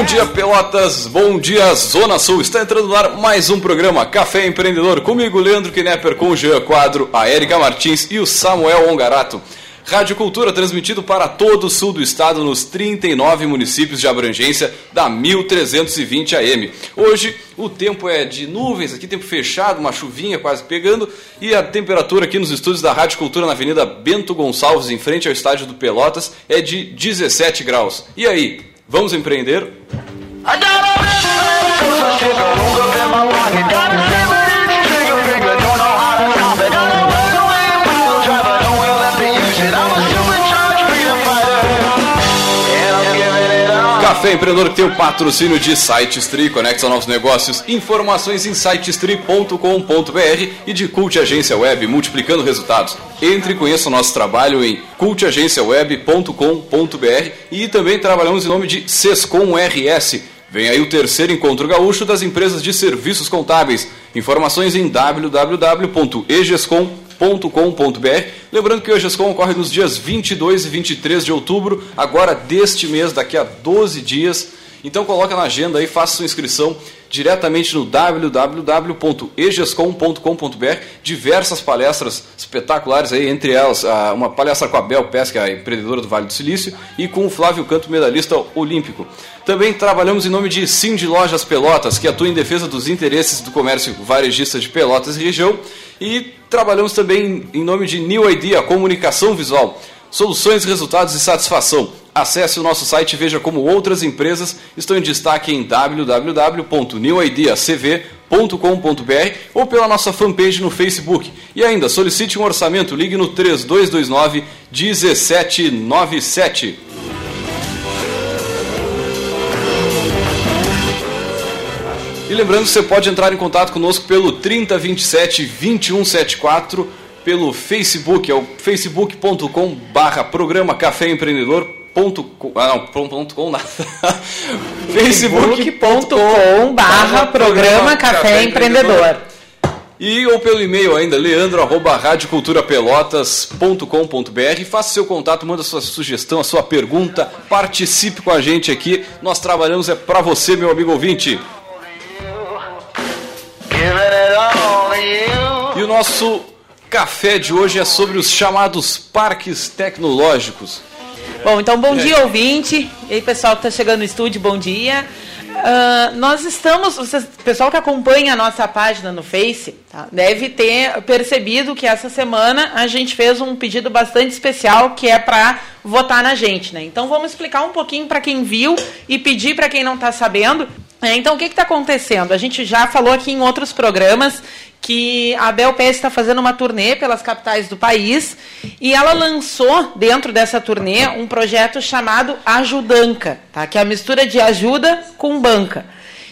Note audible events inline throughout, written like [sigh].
Bom dia, Pelotas. Bom dia, Zona Sul. Está entrando no ar mais um programa Café Empreendedor. Comigo, Leandro Knepper, com o Jean Quadro, a Erika Martins e o Samuel Ongarato. Rádio Cultura transmitido para todo o sul do estado nos 39 municípios de abrangência da 1320 AM. Hoje o tempo é de nuvens, aqui tempo fechado, uma chuvinha quase pegando e a temperatura aqui nos estúdios da Rádio Cultura na Avenida Bento Gonçalves, em frente ao estádio do Pelotas, é de 17 graus. E aí, vamos empreender? Café Empreendedor que tem o patrocínio de SiteStri, conecta novos negócios, informações em sitestri.com.br e de Cult Agência Web, multiplicando resultados. Entre e conheça o nosso trabalho em cultagenciaweb.com.br e também trabalhamos em nome de Sescom RS. Vem aí o terceiro encontro gaúcho das empresas de serviços contábeis. Informações em www.egescom.com.br com.br Lembrando que o EGESCOM ocorre nos dias 22 e 23 de outubro, agora deste mês, daqui a 12 dias. Então coloca na agenda aí, faça sua inscrição diretamente no www.egescom.com.br. Diversas palestras espetaculares aí, entre elas uma palestra com a Bel Pesca, a empreendedora do Vale do Silício, e com o Flávio Canto, medalhista olímpico. Também trabalhamos em nome de Sim de Lojas Pelotas, que atua em defesa dos interesses do comércio varejista de Pelotas e região. E trabalhamos também em nome de New Idea, comunicação visual, soluções, resultados e satisfação. Acesse o nosso site e veja como outras empresas estão em destaque em www.newideacv.com.br ou pela nossa fanpage no Facebook. E ainda, solicite um orçamento, ligue no 3229 1797. E lembrando que você pode entrar em contato conosco pelo 3027 2174 pelo Facebook, é o facebook.com barra programa Café Empreendedor. Ponto com, ah, não, ponto com nada. [laughs] facebook.com barra programa Café Empreendedor. E ou pelo e-mail ainda, leandro arroba radioculturapelotas.com.br. Faça seu contato, manda sua sugestão, a sua pergunta, participe com a gente aqui. Nós trabalhamos é para você, meu amigo ouvinte. E o nosso café de hoje é sobre os chamados parques tecnológicos. Bom, então bom dia, ouvinte. E aí, pessoal que está chegando no estúdio, bom dia. Uh, nós estamos, o pessoal que acompanha a nossa página no Face tá, deve ter percebido que essa semana a gente fez um pedido bastante especial que é para votar na gente, né? Então vamos explicar um pouquinho para quem viu e pedir para quem não está sabendo é, então, o que está acontecendo? A gente já falou aqui em outros programas que a Bel PS está fazendo uma turnê pelas capitais do país e ela lançou dentro dessa turnê um projeto chamado Ajudanca, tá? que é a mistura de ajuda com banca.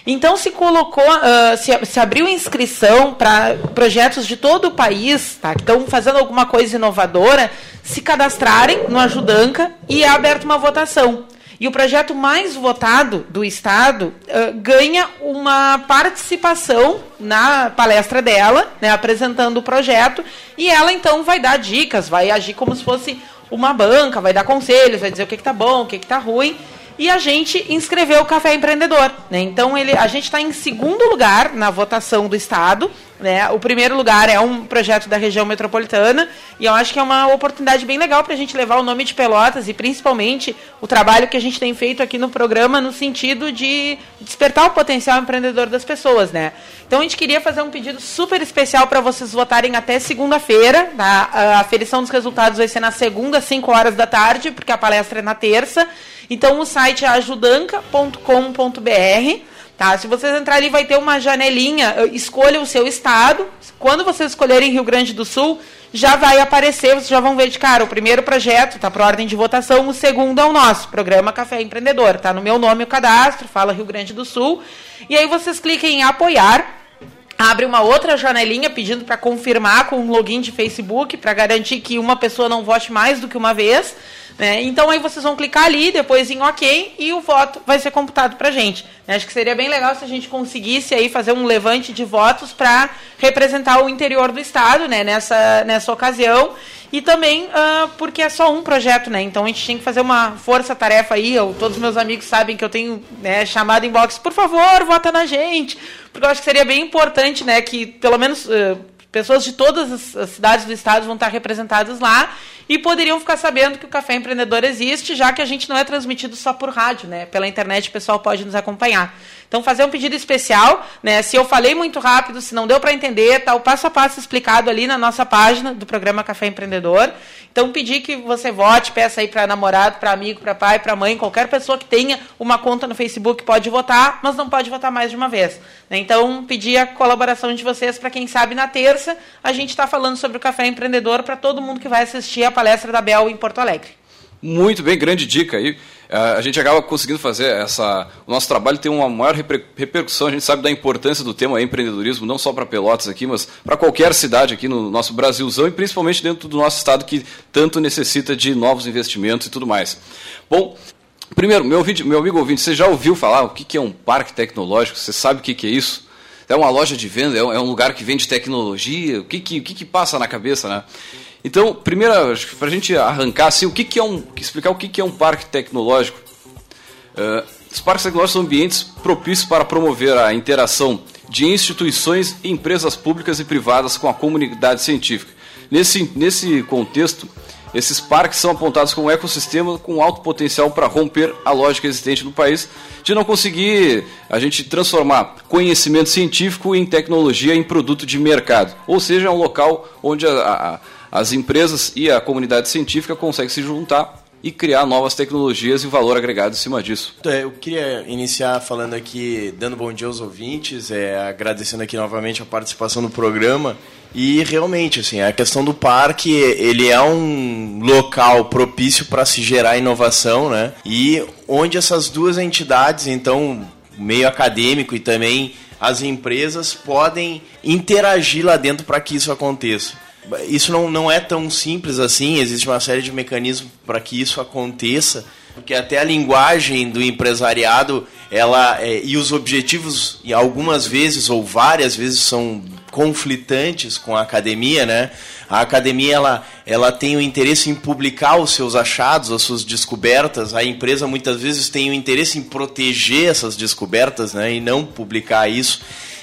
Então se colocou, uh, se, se, abriu inscrição para projetos de todo o país, tá? que estão fazendo alguma coisa inovadora, se cadastrarem no Ajudanca e é aberta uma votação. E o projeto mais votado do Estado uh, ganha uma participação na palestra dela, né, apresentando o projeto, e ela então vai dar dicas, vai agir como se fosse uma banca, vai dar conselhos, vai dizer o que está bom, o que está ruim. E a gente inscreveu o Café Empreendedor. Né? Então, ele, a gente está em segundo lugar na votação do Estado. Né? O primeiro lugar é um projeto da região metropolitana. E eu acho que é uma oportunidade bem legal para a gente levar o nome de Pelotas e, principalmente, o trabalho que a gente tem feito aqui no programa no sentido de despertar o potencial empreendedor das pessoas. Né? Então, a gente queria fazer um pedido super especial para vocês votarem até segunda-feira. Tá? A aferição dos resultados vai ser na segunda, às 5 horas da tarde, porque a palestra é na terça. Então o site é ajudanca.com.br. Tá? Se vocês entrarem ali, vai ter uma janelinha. Escolha o seu estado. Quando vocês escolherem Rio Grande do Sul, já vai aparecer, vocês já vão ver de cara. O primeiro projeto está para ordem de votação, o segundo é o nosso, Programa Café Empreendedor. Está no meu nome o cadastro, fala Rio Grande do Sul. E aí vocês cliquem em apoiar. Abre uma outra janelinha pedindo para confirmar com um login de Facebook para garantir que uma pessoa não vote mais do que uma vez. Né? Então aí vocês vão clicar ali, depois em OK e o voto vai ser computado para a gente. Né? Acho que seria bem legal se a gente conseguisse aí fazer um levante de votos para representar o interior do estado né? nessa, nessa ocasião e também uh, porque é só um projeto, né? Então a gente tem que fazer uma força-tarefa aí. Eu, todos os meus amigos sabem que eu tenho né, chamado em box, por favor, vota na gente. Porque eu acho que seria bem importante, né, que pelo menos. Uh, pessoas de todas as cidades do estado vão estar representadas lá e poderiam ficar sabendo que o Café Empreendedor existe, já que a gente não é transmitido só por rádio, né? Pela internet o pessoal pode nos acompanhar. Então, fazer um pedido especial, né? Se eu falei muito rápido, se não deu para entender, tá o passo a passo explicado ali na nossa página do programa Café Empreendedor. Então, pedir que você vote, peça aí para namorado, para amigo, para pai, para mãe, qualquer pessoa que tenha uma conta no Facebook pode votar, mas não pode votar mais de uma vez. Né? Então, pedir a colaboração de vocês para quem sabe na terça a gente está falando sobre o Café Empreendedor para todo mundo que vai assistir a palestra da Bel em Porto Alegre. Muito bem, grande dica aí. É, a gente acaba conseguindo fazer essa. O nosso trabalho tem uma maior repercussão. A gente sabe da importância do tema empreendedorismo, não só para Pelotas aqui, mas para qualquer cidade aqui no nosso Brasilzão e principalmente dentro do nosso estado que tanto necessita de novos investimentos e tudo mais. Bom, primeiro, meu, ouvinte, meu amigo ouvinte, você já ouviu falar o que é um parque tecnológico? Você sabe o que é isso? É uma loja de venda? É um lugar que vende tecnologia? O que, que, o que, que passa na cabeça, né? Então, primeiro, para a gente arrancar, assim, o que, que é um, explicar o que, que é um parque tecnológico. Uh, os parques tecnológicos são ambientes propícios para promover a interação de instituições e empresas públicas e privadas com a comunidade científica. Nesse, nesse contexto, esses parques são apontados como um ecossistema com alto potencial para romper a lógica existente no país de não conseguir a gente transformar conhecimento científico em tecnologia em produto de mercado. Ou seja, é um local onde a, a as empresas e a comunidade científica conseguem se juntar e criar novas tecnologias e valor agregado em cima disso. É, eu queria iniciar falando aqui, dando bom dia aos ouvintes, é, agradecendo aqui novamente a participação no programa. E realmente, assim, a questão do parque, ele é um local propício para se gerar inovação, né? E onde essas duas entidades, então, meio acadêmico e também as empresas, podem interagir lá dentro para que isso aconteça isso não, não é tão simples assim, existe uma série de mecanismos para que isso aconteça, porque até a linguagem do empresariado ela é, e os objetivos, e algumas vezes ou várias vezes, são conflitantes com a academia, né? A academia ela, ela tem o interesse em publicar os seus achados, as suas descobertas. A empresa muitas vezes tem o interesse em proteger essas descobertas, né? E não publicar isso.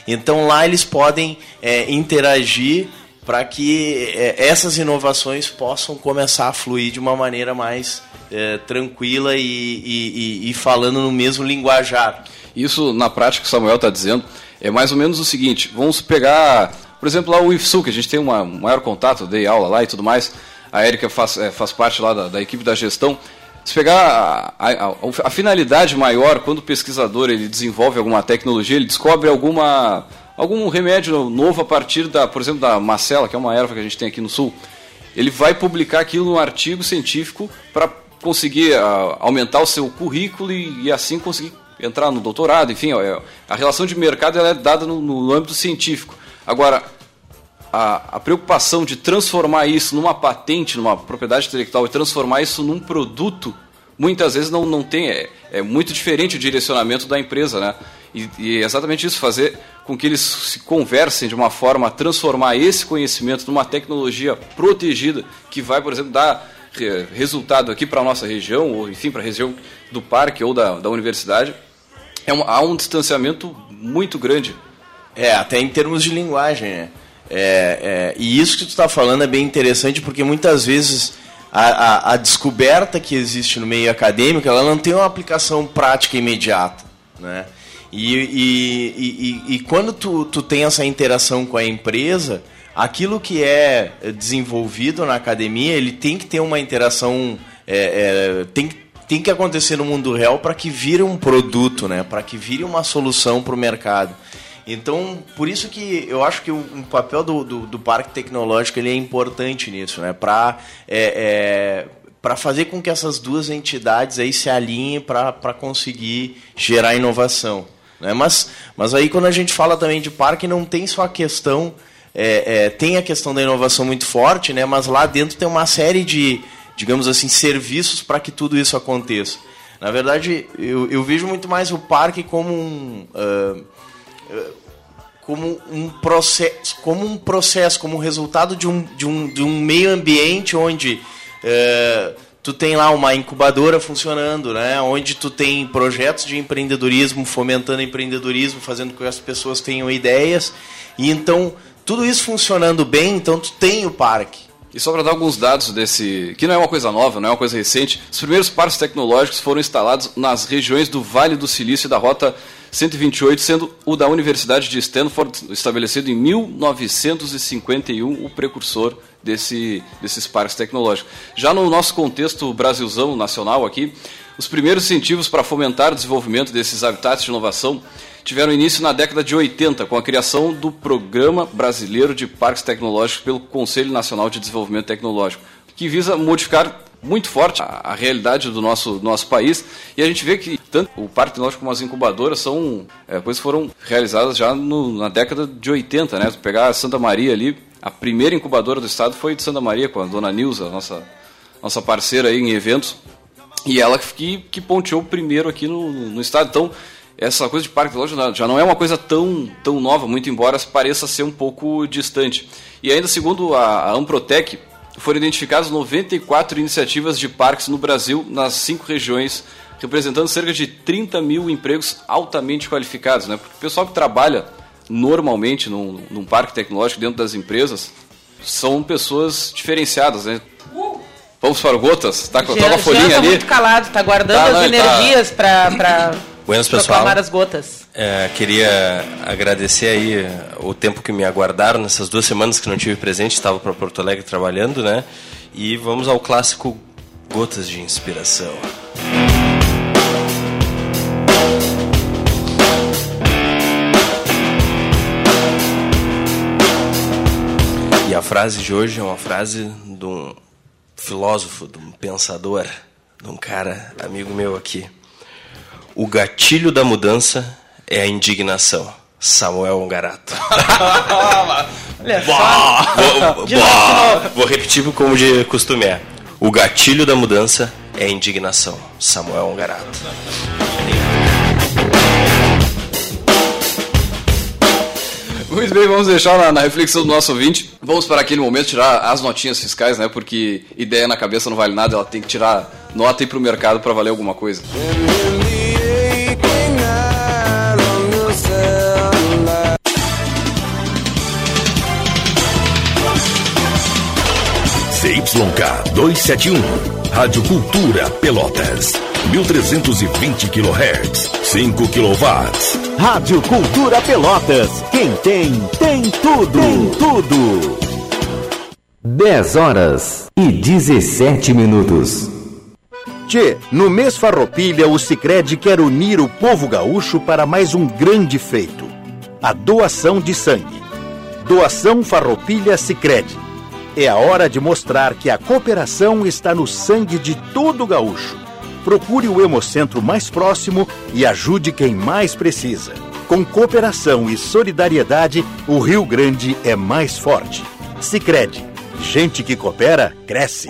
Então lá eles podem é, interagir para que é, essas inovações possam começar a fluir de uma maneira mais é, tranquila e, e, e, falando no mesmo linguajar. Isso, na prática, o Samuel está dizendo, é mais ou menos o seguinte: vamos pegar, por exemplo, lá o IFSU, que a gente tem um maior contato, dei aula lá e tudo mais, a Erika faz, é, faz parte lá da, da equipe da gestão. Se pegar a, a, a, finalidade maior, quando o pesquisador ele desenvolve alguma tecnologia, ele descobre alguma algum remédio novo a partir da, por exemplo, da macela, que é uma erva que a gente tem aqui no sul, ele vai publicar aquilo num artigo científico para conseguir uh, aumentar o seu currículo e, e, assim conseguir entrar no doutorado, enfim, ó, a relação de mercado é dada no, no, âmbito científico. Agora, a, a, preocupação de transformar isso numa patente, numa propriedade intelectual e transformar isso num produto, muitas vezes não, não tem, é, é muito diferente o direcionamento da empresa, né? E, e é exatamente isso, fazer com que eles se conversem de uma forma a transformar esse conhecimento numa tecnologia protegida que vai, por exemplo, dar resultado aqui para a nossa região, ou enfim, para a região do parque ou da, da universidade, é um, há um distanciamento muito grande. É, até em termos de linguagem, né? É, é, e isso que tu está falando é bem interessante porque muitas vezes a, a, a, descoberta que existe no meio acadêmico ela não tem uma aplicação prática imediata, né? E, e, e, e, quando tu, tu tem essa interação com a empresa, aquilo que é desenvolvido na academia, ele tem que ter uma interação, é, é, tem, tem que acontecer no mundo real para que vire um produto, né? para que vire uma solução para o mercado. Então, por isso que eu acho que o, o papel do, do, do, parque tecnológico ele é importante nisso, né? para é, é para fazer com que essas duas entidades aí se alinhem para conseguir gerar inovação. Né? Mas, mas aí quando a gente fala também de parque, não tem só a questão, é, é, tem a questão da inovação muito forte, né? mas lá dentro tem uma série de, digamos assim, serviços para que tudo isso aconteça. Na verdade, eu, eu vejo muito mais o parque como um. Uh, como um processo, como um processo, como resultado de um, de um, de um meio ambiente onde é, tu tem lá uma incubadora funcionando, né? Onde tu tem projetos de empreendedorismo, fomentando empreendedorismo, fazendo com que as pessoas tenham ideias. E então, tudo isso funcionando bem, então tu tem o parque. E só para dar alguns dados desse, que não é uma coisa nova, não é uma coisa recente, os primeiros parques tecnológicos foram instalados nas regiões do Vale do Silício e da Rota 128, sendo o da Universidade de Stanford, estabelecido em 1951, o precursor desse, desses parques tecnológicos. Já no nosso contexto Brasilzão nacional aqui, os primeiros incentivos para fomentar o desenvolvimento desses habitats de inovação tiveram início na década de 80, com a criação do Programa Brasileiro de Parques Tecnológicos pelo Conselho Nacional de Desenvolvimento Tecnológico, que visa modificar muito forte a, a realidade do nosso, nosso país. E a gente vê que tanto o Parque Tecnológico como as incubadoras são é, coisas foram realizadas já no, na década de 80, né? Pegar a Santa Maria ali, a primeira incubadora do estado foi de Santa Maria, com a dona Nilza, nossa, nossa parceira aí em eventos. E ela que, que ponteou primeiro aqui no, no estado. Então, essa coisa de parque tecnológico já não é uma coisa tão, tão nova, muito embora pareça ser um pouco distante. E ainda segundo a, a Amprotec, foram identificadas 94 iniciativas de parques no Brasil, nas cinco regiões, representando cerca de 30 mil empregos altamente qualificados. Né? Porque o pessoal que trabalha normalmente num, num parque tecnológico dentro das empresas são pessoas diferenciadas. Né? Vamos para o Gotas? Tá, Jean, com a folhinha tá ali? muito calado, tá guardando tá, as não, tá. energias tá... para [coughs] Buenas, pessoal. as gotas. É, queria agradecer aí o tempo que me aguardaram nessas duas semanas que não tive presente, estava para Porto Alegre trabalhando, né? E vamos ao clássico Gotas de Inspiração. Frase de hoje é uma frase de um filósofo, de um pensador, de um cara amigo meu aqui. O gatilho da mudança é a indignação. Samuel Ongarato. [laughs] Vou, [laughs] vou repetir como de costume é. O gatilho da mudança é a indignação. Samuel Ongarato. Muito bem, vamos deixar na, na, reflexão do nosso ouvinte. Vamos para aquele momento tirar as notinhas fiscais, né? Porque ideia na cabeça não vale nada, ela tem que tirar nota e ir para o mercado para valer alguma coisa. CYK 271, Rádio Cultura Pelotas, 1320 kHz, 5 kW. Rádio Cultura Pelotas, quem tem, tem tudo, tem tudo. 10 horas e 17 minutos. Tchê, no mês Farroupilha, o Sicredi quer unir o povo gaúcho para mais um grande feito: a doação de sangue. Doação Farroupilha Sicredi é a hora de mostrar que a cooperação está no sangue de todo gaúcho. Procure o Hemocentro mais próximo e ajude quem mais precisa. Com cooperação e solidariedade, o Rio Grande é mais forte. Sicredi, gente que coopera cresce.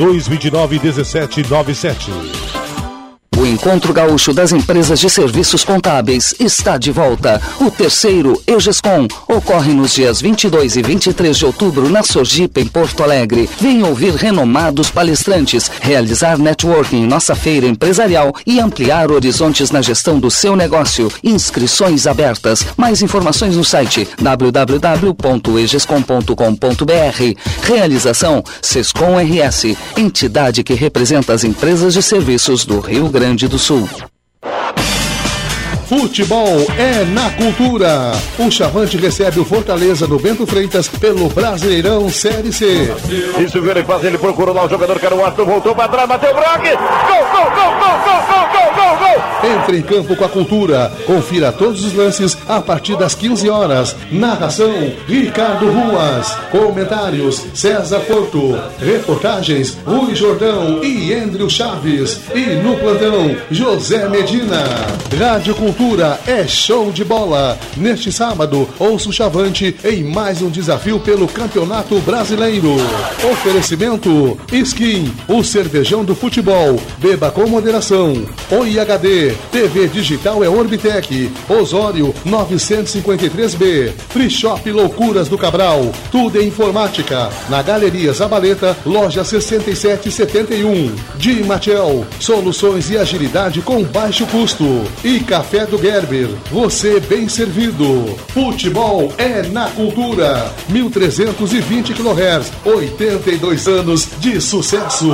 29 17 97. O Encontro Gaúcho das Empresas de Serviços Contábeis está de volta. O terceiro EGESCOM ocorre nos dias 22 e 23 de outubro na Sojipa, em Porto Alegre. Venha ouvir renomados palestrantes, realizar networking em nossa feira empresarial e ampliar horizontes na gestão do seu negócio. Inscrições abertas. Mais informações no site www.egescom.com.br. Realização Sescom RS, entidade que representa as empresas de serviços do Rio Grande do Sul. Futebol é na cultura. O Chavante recebe o Fortaleza do Bento Freitas pelo Brasileirão Série C. Isso ele faz, ele procurou lá o jogador que era o Arthur, voltou para trás, bateu o Brock. Gol, gol, gol, gol, gol, gol, gol, gol, gol. Entre em campo com a cultura. Confira todos os lances a partir das 15 horas. Narração: Ricardo Ruas. Comentários: César Porto. Reportagens: Rui Jordão e Andrew Chaves. E no plantão: José Medina. Rádio Cultura é show de bola. Neste sábado, ouça o Chavante em mais um desafio pelo Campeonato Brasileiro. Oferecimento: Skin, o cervejão do futebol. Beba com moderação. Oi HD, TV digital é Orbitec. Osório 953B. Free Shop Loucuras do Cabral. Tudo em informática. Na Galeria Zabaleta, loja 6771. Di Matiel, soluções e agilidade com baixo custo. E Café do Gerber, você bem servido. Futebol é na cultura. 1320 kHz, 82 anos de sucesso.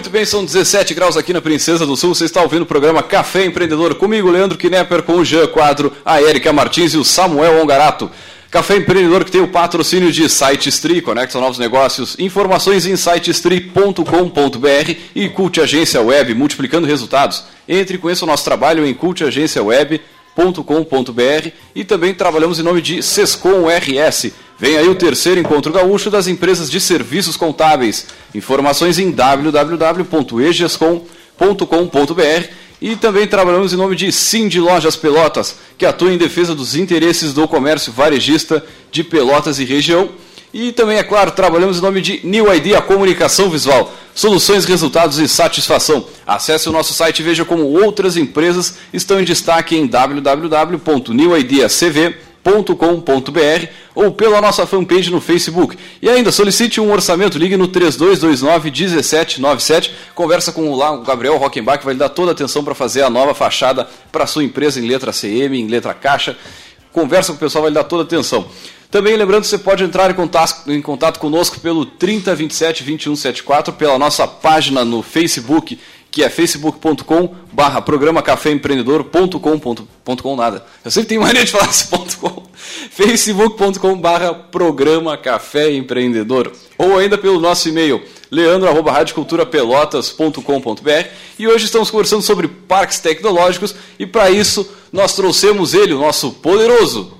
Muito bem, são 17 graus aqui na Princesa do Sul. Você está ouvindo o programa Café Empreendedor comigo, Leandro Knepper, com o Jean Quadro, a Erika Martins e o Samuel Ongarato. Café Empreendedor que tem o patrocínio de SiteStri, conecta novos negócios, informações em sitestri.com.br e Cult Agência Web, multiplicando resultados. Entre e conheça o nosso trabalho em cultagenciaweb.com.br e também trabalhamos em nome de Sescom RS. Vem aí o terceiro encontro gaúcho das empresas de serviços contábeis. Informações em www.egescom.com.br e também trabalhamos em nome de Sim Lojas Pelotas, que atua em defesa dos interesses do comércio varejista de Pelotas e região. E também, é claro, trabalhamos em nome de New Idea Comunicação Visual, soluções, resultados e satisfação. Acesse o nosso site e veja como outras empresas estão em destaque em www.newideacv.com com.br ou pela nossa fanpage no Facebook. E ainda solicite um orçamento, ligue no 3229 1797, conversa com lá, o Gabriel Rockenbach, que vai lhe dar toda a atenção para fazer a nova fachada para sua empresa em letra CM, em letra caixa. Conversa com o pessoal, vai lhe dar toda a atenção. Também lembrando que você pode entrar em contato, em contato conosco pelo 3027 2174, pela nossa página no Facebook que é facebook.com barra programa café empreendedor.com.com nada. Eu sempre tenho mania de falar esse ponto com. [laughs] facebook.com barra programa café empreendedor. Ou ainda pelo nosso e-mail leandro.radioculturapelotas.com.br e hoje estamos conversando sobre parques tecnológicos e para isso nós trouxemos ele, o nosso poderoso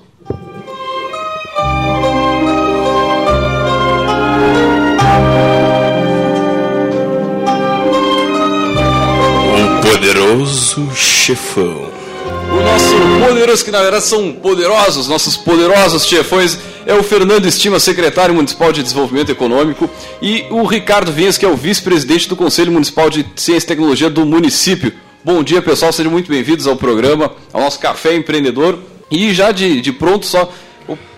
Poderoso chefão. O nosso poderoso, que na verdade são poderosos, nossos poderosos chefões, é o Fernando Estima, secretário municipal de desenvolvimento econômico, e o Ricardo Vinhas, que é o vice-presidente do Conselho Municipal de Ciência e Tecnologia do município. Bom dia, pessoal, sejam muito bem-vindos ao programa, ao nosso Café Empreendedor. E já de, de pronto, só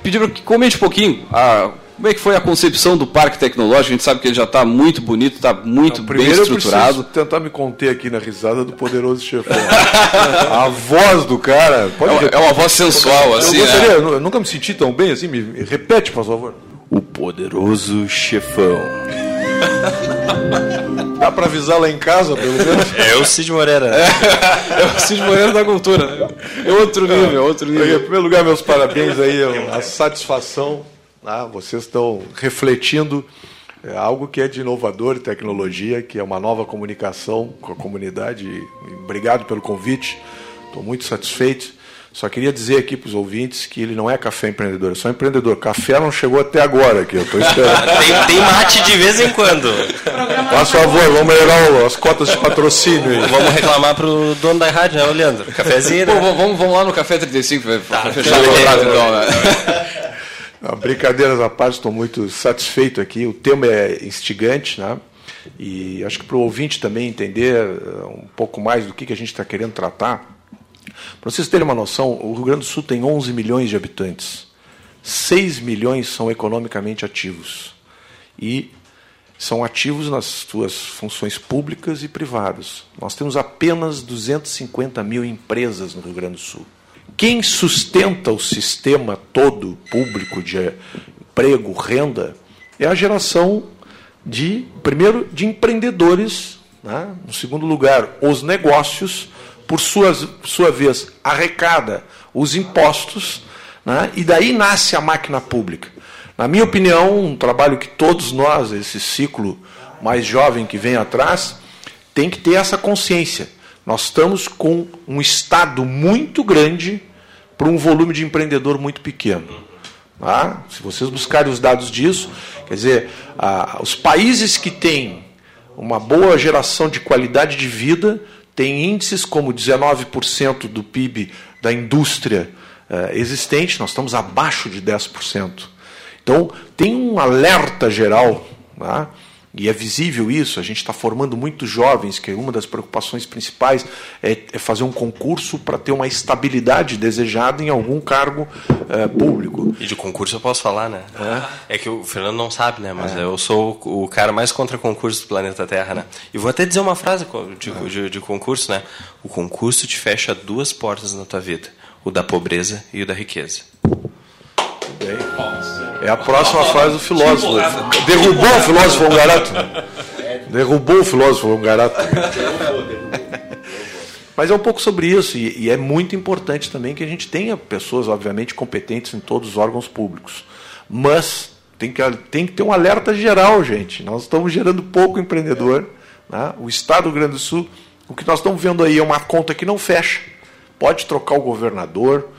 pedir para que comente um pouquinho a como é que foi a concepção do parque tecnológico? A gente sabe que ele já está muito bonito, está muito Não, bem estruturado. Eu tentar me conter aqui na risada do poderoso chefão. [laughs] a voz do cara. É, é, uma voz sensual, eu assim. Gostaria, é. Eu nunca me senti tão bem assim. Me repete, por favor. O poderoso chefão. [laughs] Dá para avisar lá em casa, pelo menos? É o Cid Moreira. É, [laughs] é o Cid Moreira da cultura. É outro nível, é outro nível. Em primeiro lugar, meus parabéns aí, a satisfação ah, vocês estão refletindo é, algo que é de inovador e tecnologia, que é uma nova comunicação com a comunidade. Obrigado pelo convite, estou muito satisfeito. Só queria dizer aqui para os ouvintes que ele não é café empreendedor, é só empreendedor. Café não chegou até agora aqui, eu estou esperando. [laughs] tem, tem, mate de vez em quando. Por favor, vamos melhorar as cotas de patrocínio aí. Vamos reclamar para o dono da rádio, né, Leandro? [laughs] Cafézinho, né? Pô, vamos, vamos lá no Café 35 para tá, fechar o contrato, então, né? [laughs] Não, brincadeiras à parte, estou muito satisfeito aqui. O tema é instigante, né? E acho que para o ouvinte também entender eh, um pouco mais do que, que a gente está querendo tratar. Para vocês terem uma noção, o Rio Grande do Sul tem 11 milhões de habitantes. 6 milhões são economicamente ativos. E são ativos nas suas funções públicas e privadas. Nós temos apenas 250 mil empresas no Rio Grande do Sul. Quem sustenta o sistema todo público de emprego, renda, é a geração de, primeiro, de empreendedores, né? no segundo lugar, os negócios, por suas, sua vez, arrecada os impostos, né? e daí nasce a máquina pública. Na minha opinião, um trabalho que todos nós, esse ciclo mais jovem que vem atrás, tem que ter essa consciência nós estamos com um Estado muito grande para um volume de empreendedor muito pequeno. Tá? Se vocês buscarem os dados disso, quer dizer, ah, os países que têm uma boa geração de qualidade de vida têm índices como 19% do PIB da indústria eh, existente, nós estamos abaixo de 10%. Então, tem um alerta geral. Tá? E é visível isso, a gente está formando muitos jovens, que uma das preocupações principais é, é fazer um concurso para ter uma estabilidade desejada em algum cargo é, público. E de concurso eu posso falar, né? É, é que o Fernando não sabe, né? Mas é. eu sou o cara mais contra concurso do planeta Terra, né? E vou até dizer uma frase de, de, de concurso, né? O concurso te fecha duas portas na tua vida: o da pobreza e o da riqueza. Bem. É a próxima frase do filósofo. Derrubou o filósofo Ongarato. Derrubou o filósofo Ongarato. Mas é um pouco sobre isso, e, é muito importante também que a gente tenha pessoas, obviamente, competentes em todos os órgãos públicos. Mas tem que, tem que ter um alerta geral, gente. Nós estamos gerando pouco empreendedor. Né? O Estado do Rio Grande do Sul, o que nós estamos vendo aí é uma conta que não fecha. Pode trocar o governador.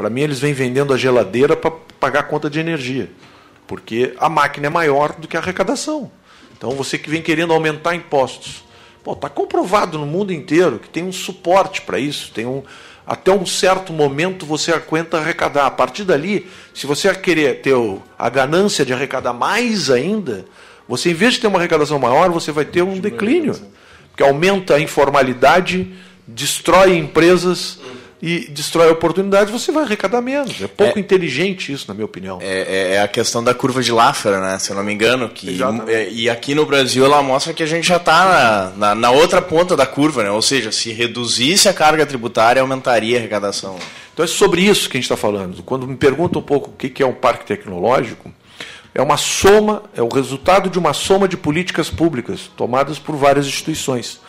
Para mim, eles vêm vendendo a geladeira para pagar a conta de energia, porque a máquina é maior do que a arrecadação. Então você que vem querendo aumentar impostos. Está comprovado no mundo inteiro que tem um suporte para isso, tem um, até um certo momento você aguenta arrecadar. A partir dali, se você querer ter a ganância de arrecadar mais ainda, você em vez de ter uma arrecadação maior, você vai ter um declínio. Porque aumenta a informalidade, destrói empresas e destrói oportunidades, você vai arrecadar menos. É pouco é, inteligente isso, na minha opinião. É, é, é, a questão da curva de Laffer, né? Se eu não me engano. Que, é, e aqui no Brasil ela mostra que a gente já está na, na, na, outra ponta da curva, né? Ou seja, se reduzisse a carga tributária, aumentaria a arrecadação. Então é sobre isso que a gente está falando. Quando me perguntam um pouco o que é um parque tecnológico, é uma soma, é o resultado de uma soma de políticas públicas tomadas por várias instituições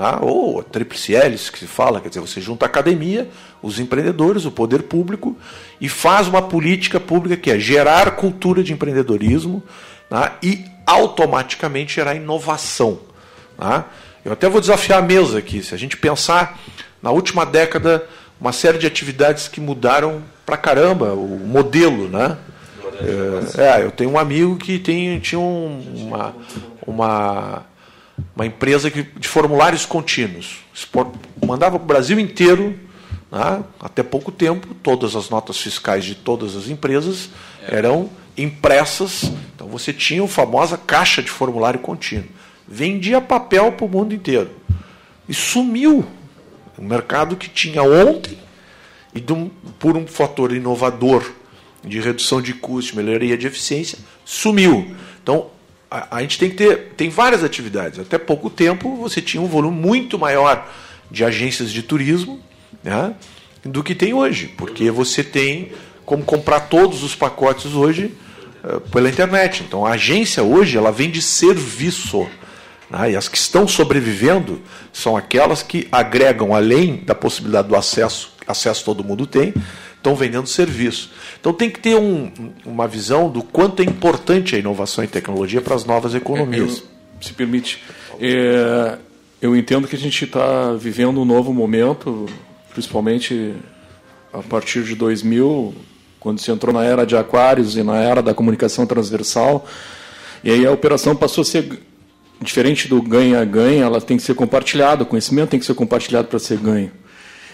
ah, ou a tríplice hélice que se fala, quer dizer, você junta a academia, os empreendedores, o poder público e faz uma política pública que é gerar cultura de empreendedorismo né, e automaticamente gerar inovação. Né? Eu até vou desafiar a mesa aqui, se a gente pensar na última década, uma série de atividades que mudaram pra caramba o modelo, né? É, é, eu tenho um amigo que tem, tinha um, uma, uma uma empresa que, de formulários contínuos. Mandava para o Brasil inteiro, né, até pouco tempo, todas as notas fiscais de todas as empresas eram impressas. Então você tinha a famosa caixa de formulário contínuo. Vendia papel para o mundo inteiro. E sumiu. Um mercado que tinha ontem, e um, por um fator inovador de redução de custo, melhoria de eficiência, sumiu. Então, a, a, gente tem que ter tem várias atividades. Até pouco tempo você tinha um volume muito maior de agências de turismo né, do que tem hoje, porque você tem como comprar todos os pacotes hoje uh, pela internet. Então a agência hoje ela vende serviço. Né, e as que estão sobrevivendo são aquelas que agregam além da possibilidade do acesso, acesso todo mundo tem, estão vendendo serviço. Então tem que ter um, uma visão do quanto é importante a inovação e tecnologia para as novas economias. É, se permite, é, eu entendo que a gente está vivendo um novo momento, principalmente a partir de 2000, quando se entrou na era de aquários e na era da comunicação transversal, e aí a operação passou a ser diferente do ganha-ganha, ela tem que ser compartilhada, o conhecimento tem que ser compartilhado para ser ganho.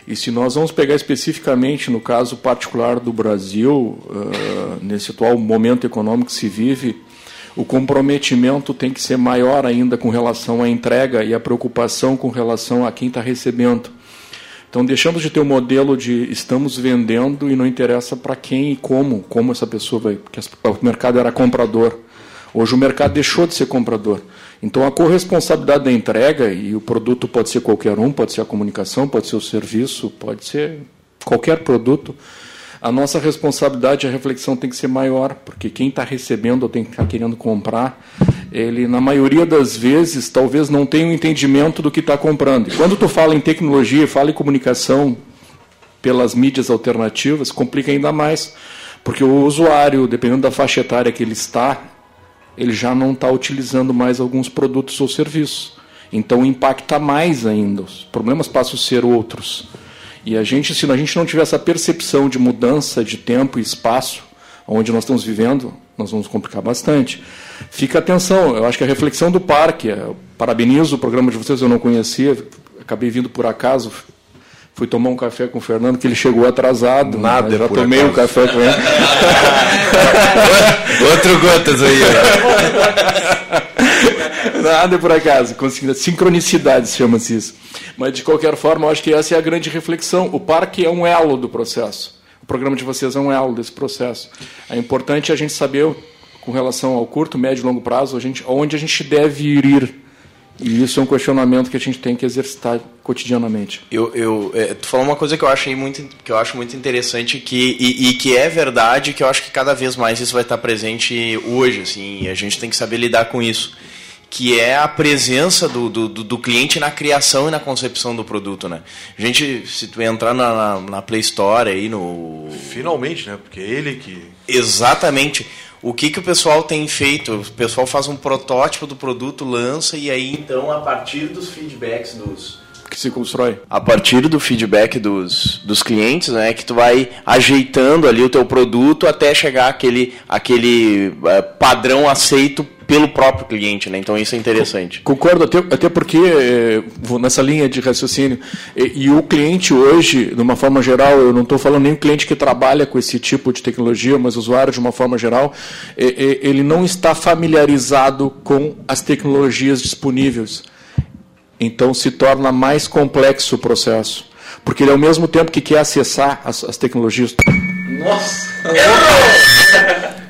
E se nós vamos pegar especificamente no caso particular do Brasil, uh, nesse atual momento econômico que se vive, o comprometimento tem que ser maior ainda com relação à entrega e a preocupação com relação a quem está recebendo. Então deixamos de ter o modelo de estamos vendendo e não interessa para quem e como, como essa pessoa vai, porque o mercado era comprador. Hoje o mercado deixou de ser comprador. Então a corresponsabilidade da entrega, e o produto pode ser qualquer um, pode ser a comunicação, pode ser o serviço, pode ser qualquer produto, a nossa responsabilidade, a reflexão tem que ser maior, porque quem está recebendo ou tem que estar tá querendo comprar, ele, na maioria das vezes, talvez não tenha um entendimento do que está comprando. E quando tu fala em tecnologia, fala em comunicação pelas mídias alternativas, complica ainda mais, porque o usuário, dependendo da faixa etária que ele está, ele já não está utilizando mais alguns produtos ou serviços. Então impacta mais ainda. Os problemas passam a ser outros. E a gente, se a gente não tiver essa percepção de mudança de tempo e espaço, onde nós estamos vivendo, nós vamos complicar bastante. Fica atenção, eu acho que a reflexão do parque, parabenizo o programa de vocês, eu não conhecia, acabei vindo por acaso, fui tomar um café com o Fernando, que ele chegou atrasado. Nada, já tomei acaso. um café com ele. [laughs] Outro gotas aí. [laughs] Nada por acaso. Sincronicidade chama-se isso. Mas, de qualquer forma, eu acho que essa é a grande reflexão. O parque é um elo do processo. O programa de vocês é um elo desse processo. É importante a gente saber, com relação ao curto, médio e longo prazo, a gente, onde a gente deve ir. E isso é um questionamento que a gente tem que exercitar cotidianamente. Eu, eu, é, tu falou uma coisa que eu achei muito, que eu acho muito interessante que, e, e, que é verdade, que eu acho que cada vez mais isso vai estar presente hoje, assim, e a gente tem que saber lidar com isso que é a presença do, do, do, cliente na criação e na concepção do produto, né? A gente, se tu entrar na, na, na, Play Store aí no... Finalmente, né? Porque é ele que... Exatamente. O que, que o pessoal tem feito? O pessoal faz um protótipo do produto, lança e aí então, a partir dos feedbacks dos... Que se constrói. A partir do feedback dos, dos clientes, né? Que tu vai ajeitando ali o teu produto até chegar aquele, aquele uh, padrão aceito pelo próprio cliente, né? Então isso é interessante. Concordo, até, até porque, é, vou nessa linha de raciocínio, e, e, o cliente hoje, de uma forma geral, eu não estou falando nem o cliente que trabalha com esse tipo de tecnologia, mas o usuário de uma forma geral, é, é, ele não está familiarizado com as tecnologias disponíveis. Então se torna mais complexo o processo. Porque ele, ao mesmo tempo que quer acessar as, as tecnologias. Nossa! [laughs]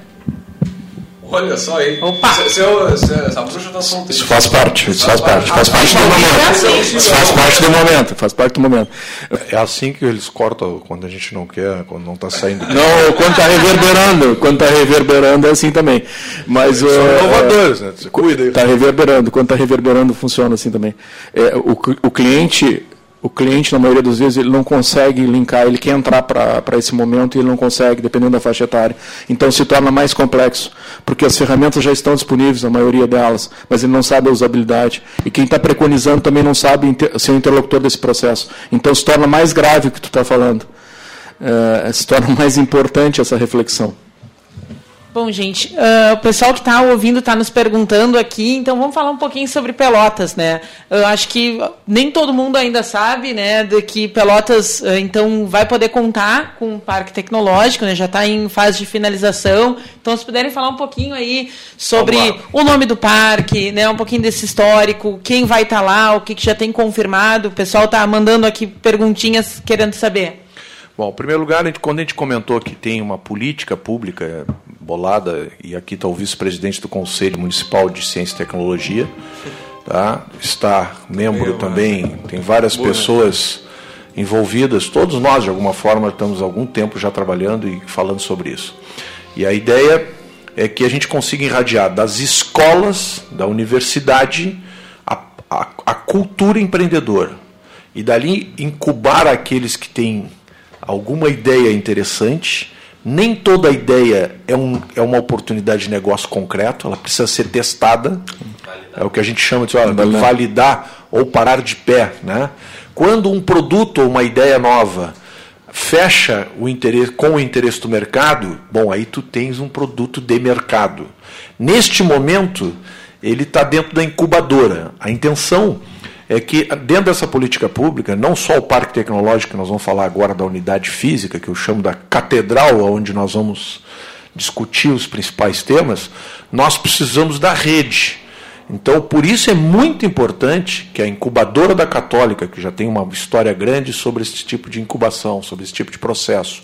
Olha só aí. Opa! Seu, seu, essa bruxa tá solteira. Isso faz parte, isso faz parte. Faz parte do momento. Isso faz parte do momento. Faz parte do momento. É assim que eles cortam quando a gente não quer, quando não está saindo. Não, quando está reverberando. Quando está reverberando é assim também. Mas, São uh, inovadores, né? Você cuida. Está reverberando. Quando está reverberando, funciona assim também. É, o, o cliente o cliente, na maioria das vezes, ele não consegue linkar, ele quer entrar para esse momento e ele não consegue, dependendo da faixa etária. Então se torna mais complexo, porque as ferramentas já estão disponíveis, a maioria delas, mas ele não sabe a usabilidade. E quem está preconizando também não sabe ser o interlocutor desse processo. Então se torna mais grave o que tu está falando. É, se torna [laughs] mais importante essa reflexão. Bom, gente, uh, o pessoal que está ouvindo está nos perguntando aqui, então vamos falar um pouquinho sobre Pelotas, né? Eu acho que nem todo mundo ainda sabe, né, de que Pelotas, uh, então, vai poder contar com um parque tecnológico, né? Já está em fase de finalização. Então, se puderem falar um pouquinho aí sobre o nome do parque, né, um pouquinho desse histórico, quem vai estar tá lá, o que, que já tem confirmado. O pessoal está mandando aqui perguntinhas querendo saber. Bom, em primeiro lugar, quando a gente comentou que tem uma política pública bolada, e aqui está o vice-presidente do Conselho Municipal de Ciência e Tecnologia, tá? está membro também, tem várias pessoas envolvidas, todos nós de alguma forma estamos há algum tempo já trabalhando e falando sobre isso. E a ideia é que a gente consiga irradiar das escolas, da universidade, a, a, a cultura empreendedora. E dali incubar aqueles que têm alguma ideia interessante nem toda ideia é, um, é uma oportunidade de negócio concreto, ela precisa ser testada. É o que a gente chama de olha, validar ou parar de pé. Né? Quando um produto ou uma ideia nova fecha o interesse com o interesse do mercado, bom, aí tu tens um produto de mercado. Neste momento, ele está dentro da incubadora. A intenção é que dentro dessa política pública, não só o parque tecnológico, que nós vamos falar agora da unidade física, que eu chamo da catedral, onde nós vamos discutir os principais temas, nós precisamos da rede. Então, por isso é muito importante que a incubadora da Católica, que já tem uma história grande sobre esse tipo de incubação, sobre esse tipo de processo,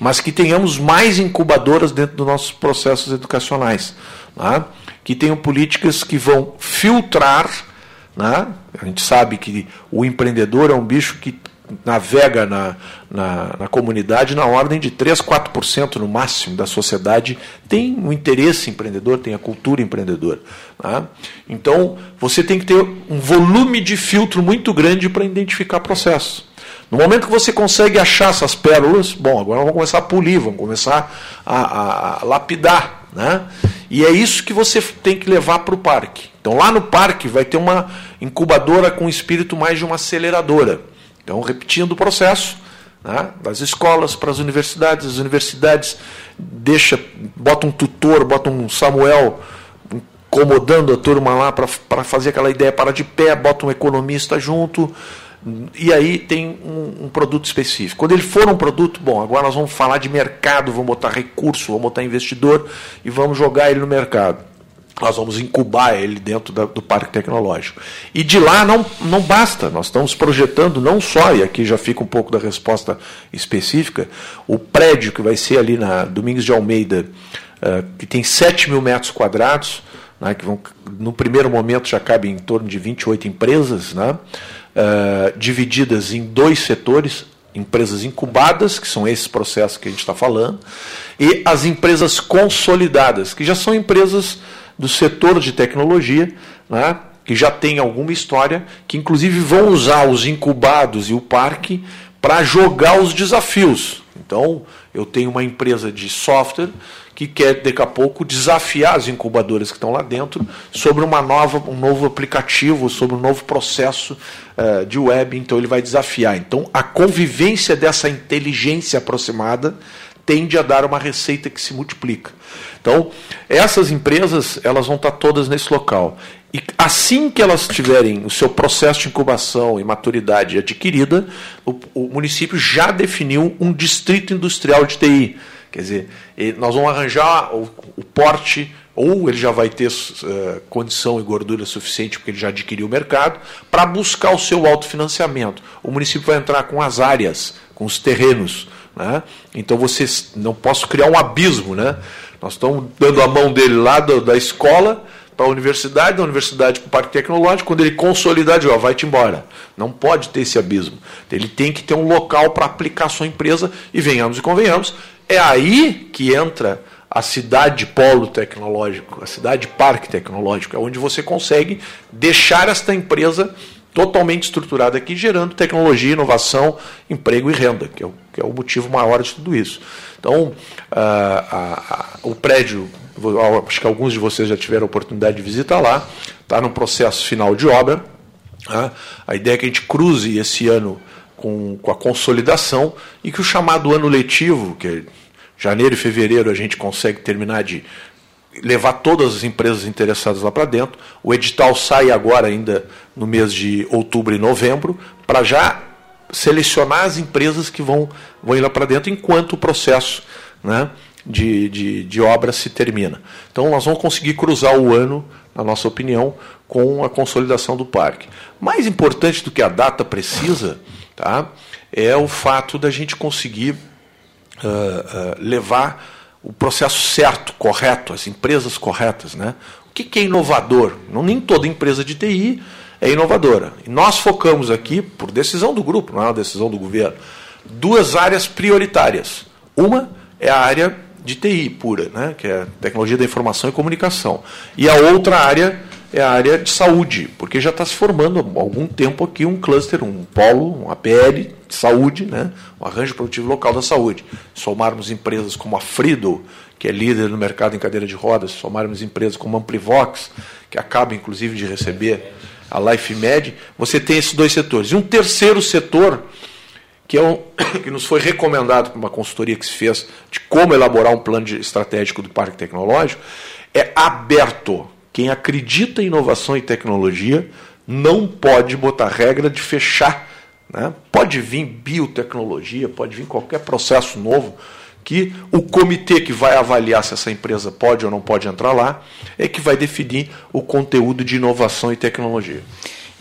mas que tenhamos mais incubadoras dentro dos nossos processos educacionais, né? que tenham políticas que vão filtrar. Né? A gente sabe que o empreendedor é um bicho que navega na, na, na, comunidade na ordem de 3, 4% no máximo da sociedade tem o um interesse empreendedor, tem a cultura empreendedora. Tá? Então, você tem que ter um volume de filtro muito grande para identificar processos. No momento que você consegue achar essas pérolas, bom, agora vamos começar a polir, vamos começar a, a, a lapidar. Né? E é isso que você tem que levar para o parque. Então, lá no parque vai ter uma incubadora com espírito mais de uma aceleradora. Então, repetindo o processo, né, das escolas para as universidades, as universidades deixa, bota um tutor, bota um Samuel incomodando a turma lá para fazer aquela ideia para de pé, bota um economista junto, e aí tem um, um, produto específico. Quando ele for um produto, bom, agora nós vamos falar de mercado, vamos botar recurso, vamos botar investidor e vamos jogar ele no mercado nós vamos incubar ele dentro da, do parque tecnológico. E de lá não, não basta, nós estamos projetando não só, e aqui já fica um pouco da resposta específica, o prédio que vai ser ali na Domingos de Almeida, uh, que tem 7 mil metros quadrados, né, que vão, no primeiro momento já cabe em torno de 28 empresas, né, uh, divididas em dois setores, empresas incubadas, que são esses processos que a gente está falando, e as empresas consolidadas, que já são empresas do setor de tecnologia, né, que já tem alguma história, que inclusive vão usar os incubados e o parque para jogar os desafios. Então, eu tenho uma empresa de software que quer daqui a pouco desafiar as incubadoras que estão lá dentro sobre uma nova, um novo aplicativo, sobre um novo processo uh, de web. Então ele vai desafiar. Então a convivência dessa inteligência aproximada tende a dar uma receita que se multiplica. Então, essas empresas elas vão estar todas nesse local. E assim que elas tiverem o seu processo de incubação e maturidade adquirida, o, o município já definiu um distrito industrial de TI. Quer dizer, nós vamos arranjar o, o porte, ou ele já vai ter uh, condição e gordura suficiente, porque ele já adquiriu o mercado, para buscar o seu autofinanciamento. O município vai entrar com as áreas, com os terrenos. Né? Então você não posso criar um abismo. Né? Nós estamos dando a mão dele lá do, da escola para a universidade, da universidade para o parque tecnológico, quando ele consolidar, ó, vai-te embora. Não pode ter esse abismo. Ele tem que ter um local para aplicar sua empresa, e venhamos e convenhamos, é aí que entra a cidade polo tecnológico, a cidade parque tecnológico, é onde você consegue deixar esta empresa totalmente estruturada aqui, gerando tecnologia, inovação, emprego e renda, que é o, que é o motivo maior de tudo isso. Então, o prédio, acho que alguns de vocês já tiveram a oportunidade de visitar lá, está no processo final de obra. Tá? A ideia é que a gente cruze esse ano com, com a consolidação e que o chamado ano letivo, que é janeiro e fevereiro a gente consegue terminar de levar todas as empresas interessadas lá para dentro. O edital sai agora ainda no mês de outubro e novembro para já selecionar as empresas que vão, vão ir lá para dentro enquanto o processo né, de, de, de obra se termina. Então nós vamos conseguir cruzar o ano, na nossa opinião, com a consolidação do parque. Mais importante do que a data precisa tá, é o fato da gente conseguir uh, levar o processo certo, correto, as empresas corretas. Né? O que, que é inovador? Não, nem toda empresa de TI é inovadora. E nós focamos aqui, por decisão do grupo, não é uma decisão do governo, duas áreas prioritárias. Uma é a área de TI pura, né, que é tecnologia da informação e comunicação. E a outra área é a área de saúde, porque já está se formando há algum tempo aqui um cluster, um polo, um APL de saúde, né, um arranjo produtivo local da saúde. Somarmos empresas como a Frido, que é líder no mercado em cadeira de rodas, somarmos empresas como a Amplivox, que acaba inclusive de receber a LifeMed, você tem esses dois setores. E um terceiro setor, que, é um, [coughs] que nos foi recomendado por uma consultoria que se fez de como elaborar um plano estratégico do parque tecnológico, é aberto. Quem acredita em inovação e tecnologia não pode botar regra de fechar. Né? Pode vir biotecnologia, pode vir qualquer processo novo que o comitê que vai avaliar se essa empresa pode ou não pode entrar lá é que vai definir o conteúdo de inovação e tecnologia.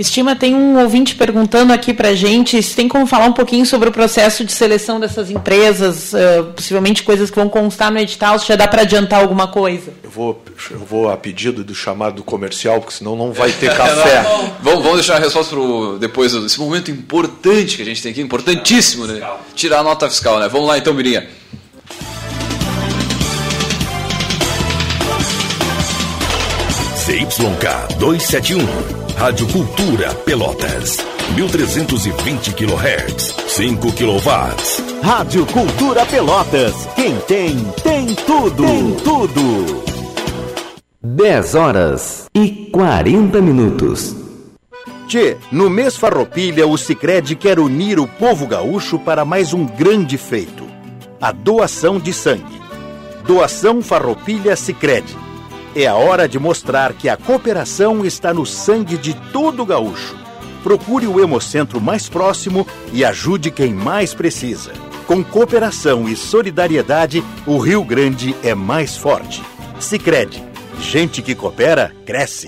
Estima, tem um ouvinte perguntando aqui para a gente se tem como falar um pouquinho sobre o processo de seleção dessas empresas, uh, possivelmente coisas que vão constar no edital, se já dá para adiantar alguma coisa. Eu vou, eu vou a pedido do chamado comercial, porque senão não vai ter café. [laughs] vamos, vamos deixar a resposta pro, depois desse momento importante que a gente tem aqui, importantíssimo, né? Tirar a nota fiscal, né? Vamos lá então, Mirinha. CYK 271, Rádio Cultura Pelotas, 1320 kHz, 5 kW. Rádio Cultura Pelotas, quem tem, tem tudo, tem tudo. 10 horas e 40 minutos. Tchê, no mês Farroupilha, o Cicred quer unir o povo gaúcho para mais um grande feito: a doação de sangue. Doação Farroupilha Cicred é a hora de mostrar que a cooperação está no sangue de todo gaúcho. Procure o Hemocentro mais próximo e ajude quem mais precisa. Com cooperação e solidariedade, o Rio Grande é mais forte. Sicredi, gente que coopera cresce.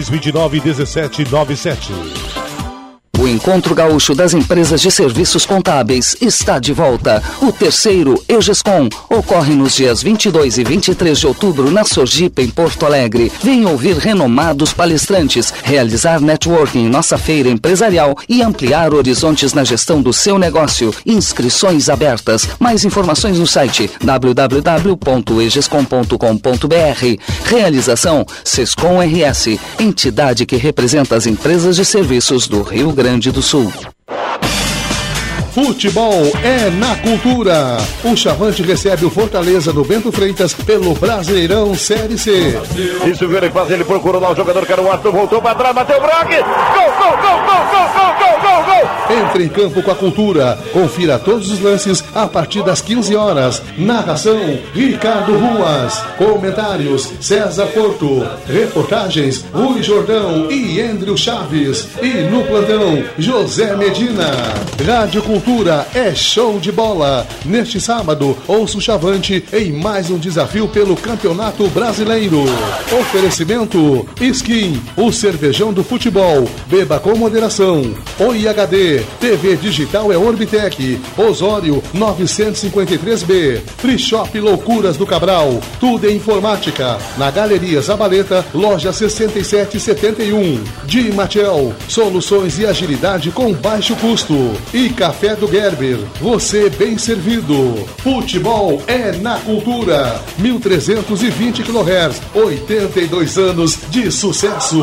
3229 1797. O Encontro Gaúcho das Empresas de Serviços Contábeis está de volta. O terceiro EGESCOM ocorre nos dias 22 e 23 de outubro na Sojipa, em Porto Alegre. Venha ouvir renomados palestrantes, realizar networking em nossa feira empresarial e ampliar horizontes na gestão do seu negócio. Inscrições abertas. Mais informações no site www.egescom.com.br. Realização Sescom RS, entidade que representa as empresas de serviços do Rio Grande Grande do Sul. Futebol é na cultura. O Chavante recebe o Fortaleza do Bento Freitas pelo Brasileirão Série C. Isso vira e faz, ele procurou lá o jogador que era o Arthur, voltou para trás, bateu o Brock. Gol, gol, gol, gol, gol, gol, gol, gol, gol. Entre em campo com a cultura. Confira todos os lances a partir das 15 horas. Narração: Ricardo Ruas. Comentários: César Porto. Reportagens: Rui Jordão e Andrew Chaves. E no plantão: José Medina. Rádio Cultura Cultura é show de bola. Neste sábado, ouça o Chavante em mais um desafio pelo Campeonato Brasileiro. Oferecimento: Skin, o cervejão do futebol. Beba com moderação. Oi HD, TV digital é Orbitec. Osório 953B. Free Shop Loucuras do Cabral. Tudo em informática. Na Galeria Zabaleta, loja 6771. Di Matiel, soluções e agilidade com baixo custo. E Café do Gerber. Você bem servido. Futebol é na cultura. 1320 kHz. 82 anos de sucesso.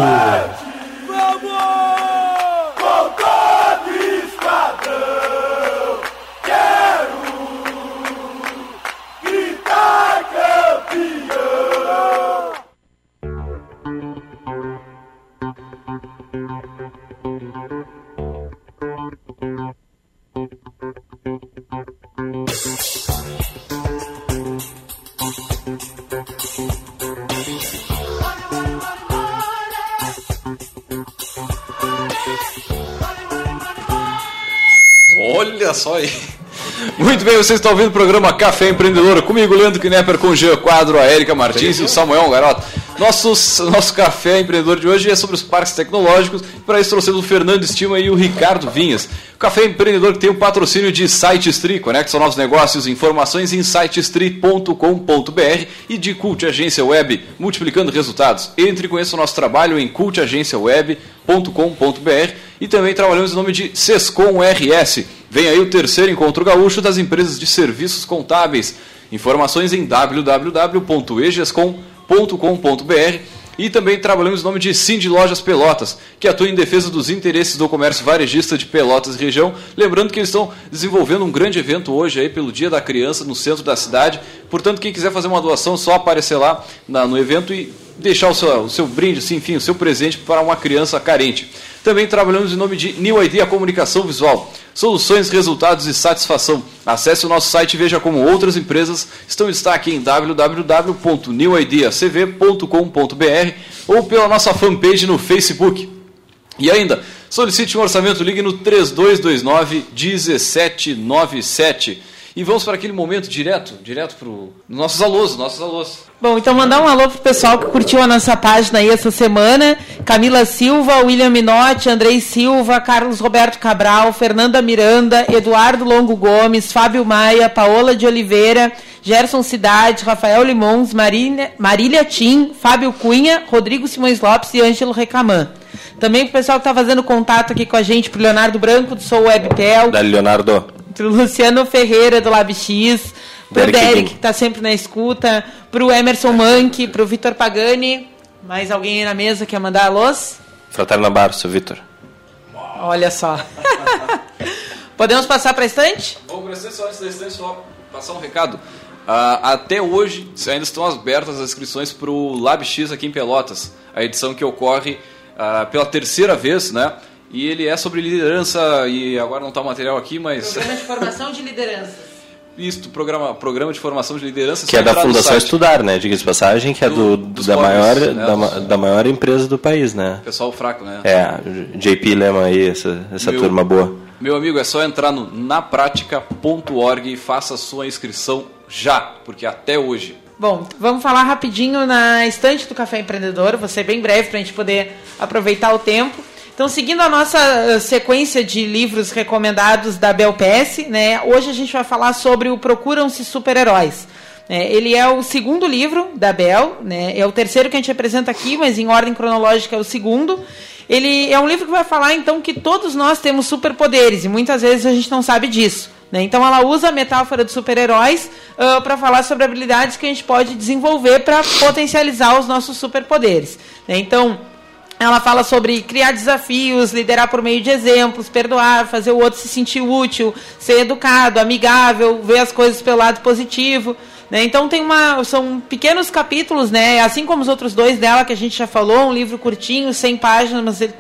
Muito bem, vocês estão ouvindo o programa Café Empreendedor comigo, Leandro Knepper, com o Jean Quadro, a Érica Martins e o Samuel Garoto. Nosso, nosso Café Empreendedor de hoje é sobre os parques tecnológicos. Para isso trouxemos o Fernando Estima e o Ricardo Vinhas. O Café Empreendedor tem o patrocínio de SiteStri, conecta novos negócios, informações em sitestri.com.br e de Cult Agência Web, multiplicando resultados. Entre e conheça o nosso trabalho em cultagenciaweb.com.br e também trabalhamos em nome de Sescom RS. Vem aí o terceiro encontro gaúcho das empresas de serviços contábeis. Informações em www.egescom.com.br e também trabalhamos em nome de Cindy Lojas Pelotas, que atua em defesa dos interesses do comércio varejista de Pelotas e região. Lembrando que eles estão desenvolvendo um grande evento hoje aí pelo Dia da Criança no centro da cidade. Portanto, quem quiser fazer uma doação, só aparecer lá no evento e deixar o seu, o seu brinde, assim, enfim, o seu presente para uma criança carente. Também trabalhamos em nome de New Idea Comunicação Visual. Soluções, resultados e satisfação. Acesse o nosso site e veja como outras empresas estão em destaque em www.newideacv.com.br ou pela nossa fanpage no Facebook. E ainda, solicite um orçamento, ligue no 3229 1797. E vamos para aquele momento direto, direto para os nossos alôs, nossos alôs. Bom, então mandar um alô pro pessoal que curtiu a nossa página aí essa semana. Camila Silva, William Minotti, Andrei Silva, Carlos Roberto Cabral, Fernanda Miranda, Eduardo Longo Gomes, Fábio Maia, Paola de Oliveira, Gerson Cidade, Rafael Limons, Marília, Marília Tim, Fábio Cunha, Rodrigo Simões Lopes e Ângelo Recamã. Também pro pessoal que está fazendo contato aqui com a gente, pro Leonardo Branco, do Sou Webtel. Dali, Leonardo. Pro Luciano Ferreira, do LabX. Pro Derek Derek, que está sempre na escuta. Pro Emerson Mank, pro Vitor Pagani. Mais alguém aí na mesa quer mandar alôs? Fraterna Bar, seu Vitor. Olha só. [laughs] Podemos passar para a estante? Vamos para só antes da estante, só passar um recado. Ah, até hoje ainda estão abertas as inscrições para o LabX aqui em Pelotas, a edição que ocorre ah, pela terceira vez, né? E ele é sobre liderança, e agora não está o material aqui, mas. Programa de formação de liderança. [laughs] Isto, programa, programa de formação de liderança. Que é da Fundação. Estudar, né? Diga-se de passagem, que é do, da, pobres, maior, né? da, Dos- da maior empresa do país, né? Pessoal fraco, né? É, JP Lema aí, essa, essa Meu- turma boa. Meu amigo, é só entrar no napratica.org e faça a sua inscrição já, porque até hoje. Bom, vamos falar rapidinho na estante do Café Empreendedor, vou ser bem breve para a gente poder aproveitar o tempo. Então, seguindo a nossa eh, sequência de livros recomendados da Belpes, né, hoje a gente vai falar sobre o Procuram-se Super-Heróis. É, ele é o segundo livro da Bel, né, é o terceiro que a gente apresenta aqui, mas em ordem cronológica é o segundo. Ele é um livro que vai falar, então, que todos nós temos superpoderes, e muitas vezes a gente não sabe disso. né? Então, ela usa a metáfora de super-heróis para falar sobre habilidades que a gente pode desenvolver para potencializar os nossos superpoderes. né? Então, ela fala sobre criar desafios, liderar por meio de exemplos, perdoar, fazer o outro se sentir útil, ser educado, amigável, ver as coisas pelo lado positivo. Né? Então tem uma, são pequenos capítulos, né? assim como os outros dois dela que a gente já falou, um livro curtinho, 100 páginas, mas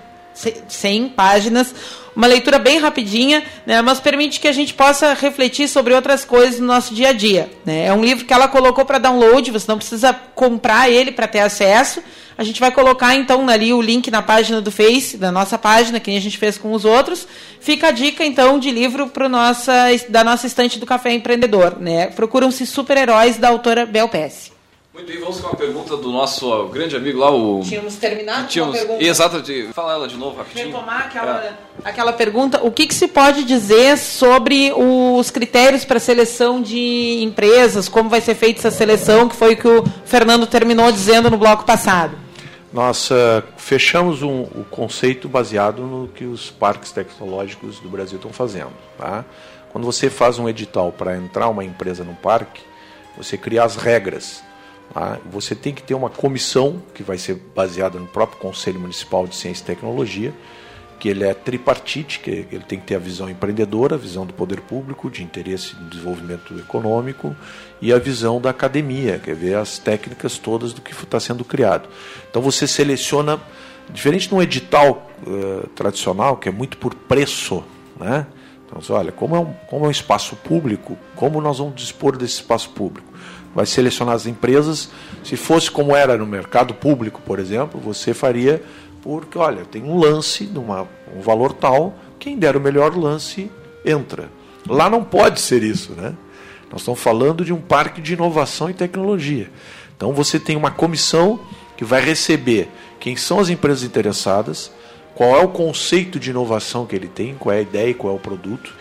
100 páginas, uma leitura bem rapidinha, né? mas permite que a gente possa refletir sobre outras coisas no nosso dia a dia. Né? É um livro que ela colocou para download, você não precisa comprar ele para ter acesso. A gente vai colocar então ali o link na página do Face, da nossa página, que nem a gente fez com os outros. Fica a dica então de livro pro nossa, da nossa estante do Café Empreendedor. Né? Procuram-se super-heróis da autora Bel Pesce. Muito bem, vamos com uma pergunta do nosso grande amigo lá, o. Tínhamos terminado com Tínhamos. uma pergunta. Exato, de- fala ela de novo rapidinho. retomar aquela, É. aquela pergunta, o que, que se pode dizer sobre os critérios para seleção de empresas, como vai ser feita essa seleção, que foi o que o Fernando terminou dizendo no bloco passado. Nós ah, fechamos um, o conceito baseado no que os parques tecnológicos do Brasil estão fazendo. Tá? Quando você faz um edital para entrar uma empresa no parque, você cria as regras. tá? Você tem que ter uma comissão que vai ser baseada no próprio Conselho Municipal de Ciência e Tecnologia, que ele é tripartite, que ele tem que ter a visão empreendedora, a visão do poder público, de interesse no desenvolvimento econômico e a visão da academia, quer ver as técnicas todas do que está sendo criado. Então você seleciona, diferente de um edital eh, tradicional, que é muito por preço, né? Então, olha, como é, um, como é um espaço público, como nós vamos dispor desse espaço público? Vai selecionar as empresas. Se fosse como era no mercado público, por exemplo, você faria porque, olha, tem um lance, numa, um valor tal, quem der o melhor lance entra. Lá não pode ser isso, né? Nós estamos falando de um parque de inovação e tecnologia. Então você tem uma comissão que vai receber quem são as empresas interessadas, qual é o conceito de inovação que ele tem, qual é a ideia e qual é o produto,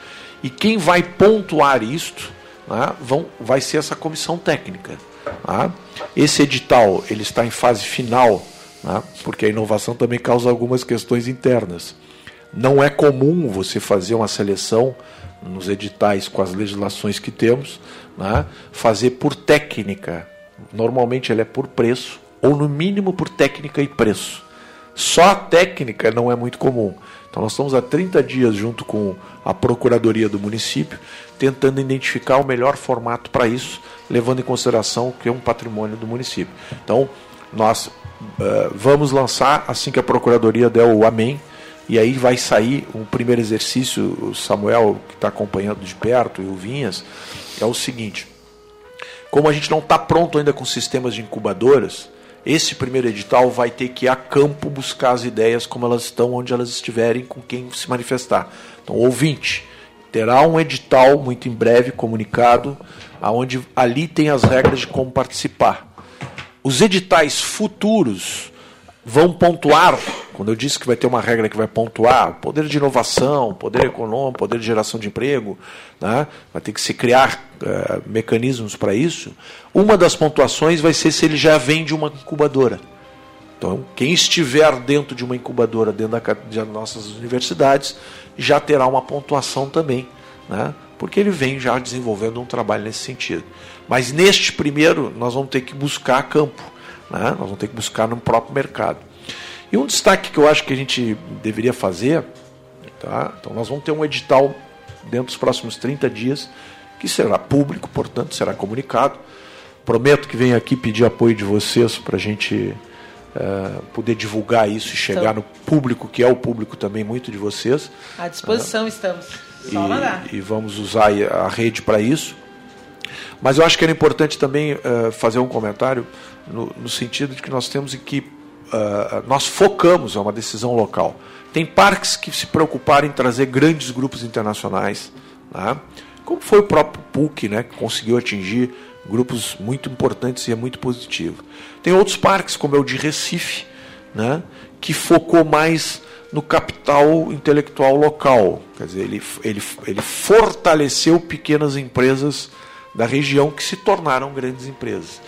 e quem vai pontuar isto né, vão, vai ser essa comissão técnica. Tá? Esse edital ele está em fase final, né, porque a inovação também causa algumas questões internas. Não é comum você fazer uma seleção nos editais com as legislações que temos, né, fazer por técnica. Normalmente ele é por preço, ou no mínimo por técnica e preço. Só a técnica não é muito comum. Então nós estamos há 30 dias junto com a Procuradoria do município, tentando identificar o melhor formato para isso, levando em consideração que é um patrimônio do município. Então, nós uh, vamos lançar assim que a Procuradoria der o amém, e aí vai sair um primeiro exercício, o Samuel, que está acompanhando de perto, e o Vinhas, é o seguinte: como a gente não está pronto ainda com sistemas de incubadoras, esse primeiro edital vai ter que ir a campo buscar as ideias como elas estão, onde elas estiverem, com quem se manifestar. Então, ouvinte, terá um edital muito em breve comunicado, aonde ali tem as regras de como participar. Os editais futuros vão pontuar, quando eu disse que vai ter uma regra que vai pontuar, poder de inovação, poder econômico, poder de geração de emprego, né? vai ter que se criar uh, mecanismos para isso. Uma das pontuações vai ser se ele já vem de uma incubadora. Então, quem estiver dentro de uma incubadora, dentro da, das nossas universidades, já terá uma pontuação também, né? Porque ele vem já desenvolvendo um trabalho nesse sentido. Mas neste primeiro, nós vamos ter que buscar campo né? Nós vamos ter que buscar no próprio mercado. E um destaque que eu acho que a gente deveria fazer, tá? então nós vamos ter um edital dentro dos próximos 30 dias, que será público, portanto, será comunicado. Prometo que venho aqui pedir apoio de vocês para a gente uh, poder divulgar isso e chegar então, no público, que é o público também muito de vocês. À disposição uh, estamos. E, e vamos usar a rede para isso. Mas eu acho que era importante também uh, fazer um comentário no, no sentido de que nós temos que uh, nós focamos, é uma decisão local. Tem parques que se preocuparam em trazer grandes grupos internacionais, né? como foi o próprio PUC, né, que conseguiu atingir grupos muito importantes e é muito positivo. Tem outros parques, como é o de Recife, né, que focou mais no capital intelectual local. Quer dizer, ele, ele, ele fortaleceu pequenas empresas da região que se tornaram grandes empresas.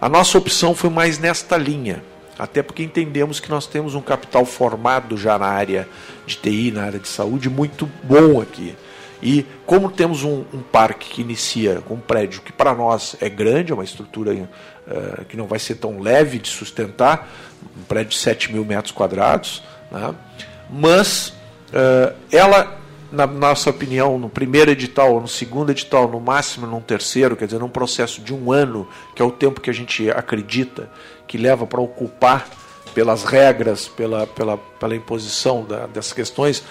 A nossa opção foi mais nesta linha, até porque entendemos que nós temos um capital formado já na área de TI, na área de saúde, muito bom aqui. E como temos um, um parque que inicia com um prédio que para nós é grande, é uma estrutura uh, que não vai ser tão leve de sustentar, um prédio de 7 mil metros quadrados, né? mas uh, ela na nossa opinião, no primeiro edital, no segundo edital, no máximo num terceiro, quer dizer, num processo de um ano, que é o tempo que a gente acredita que leva para ocupar pelas regras, pela, pela, pela imposição da, dessas questões,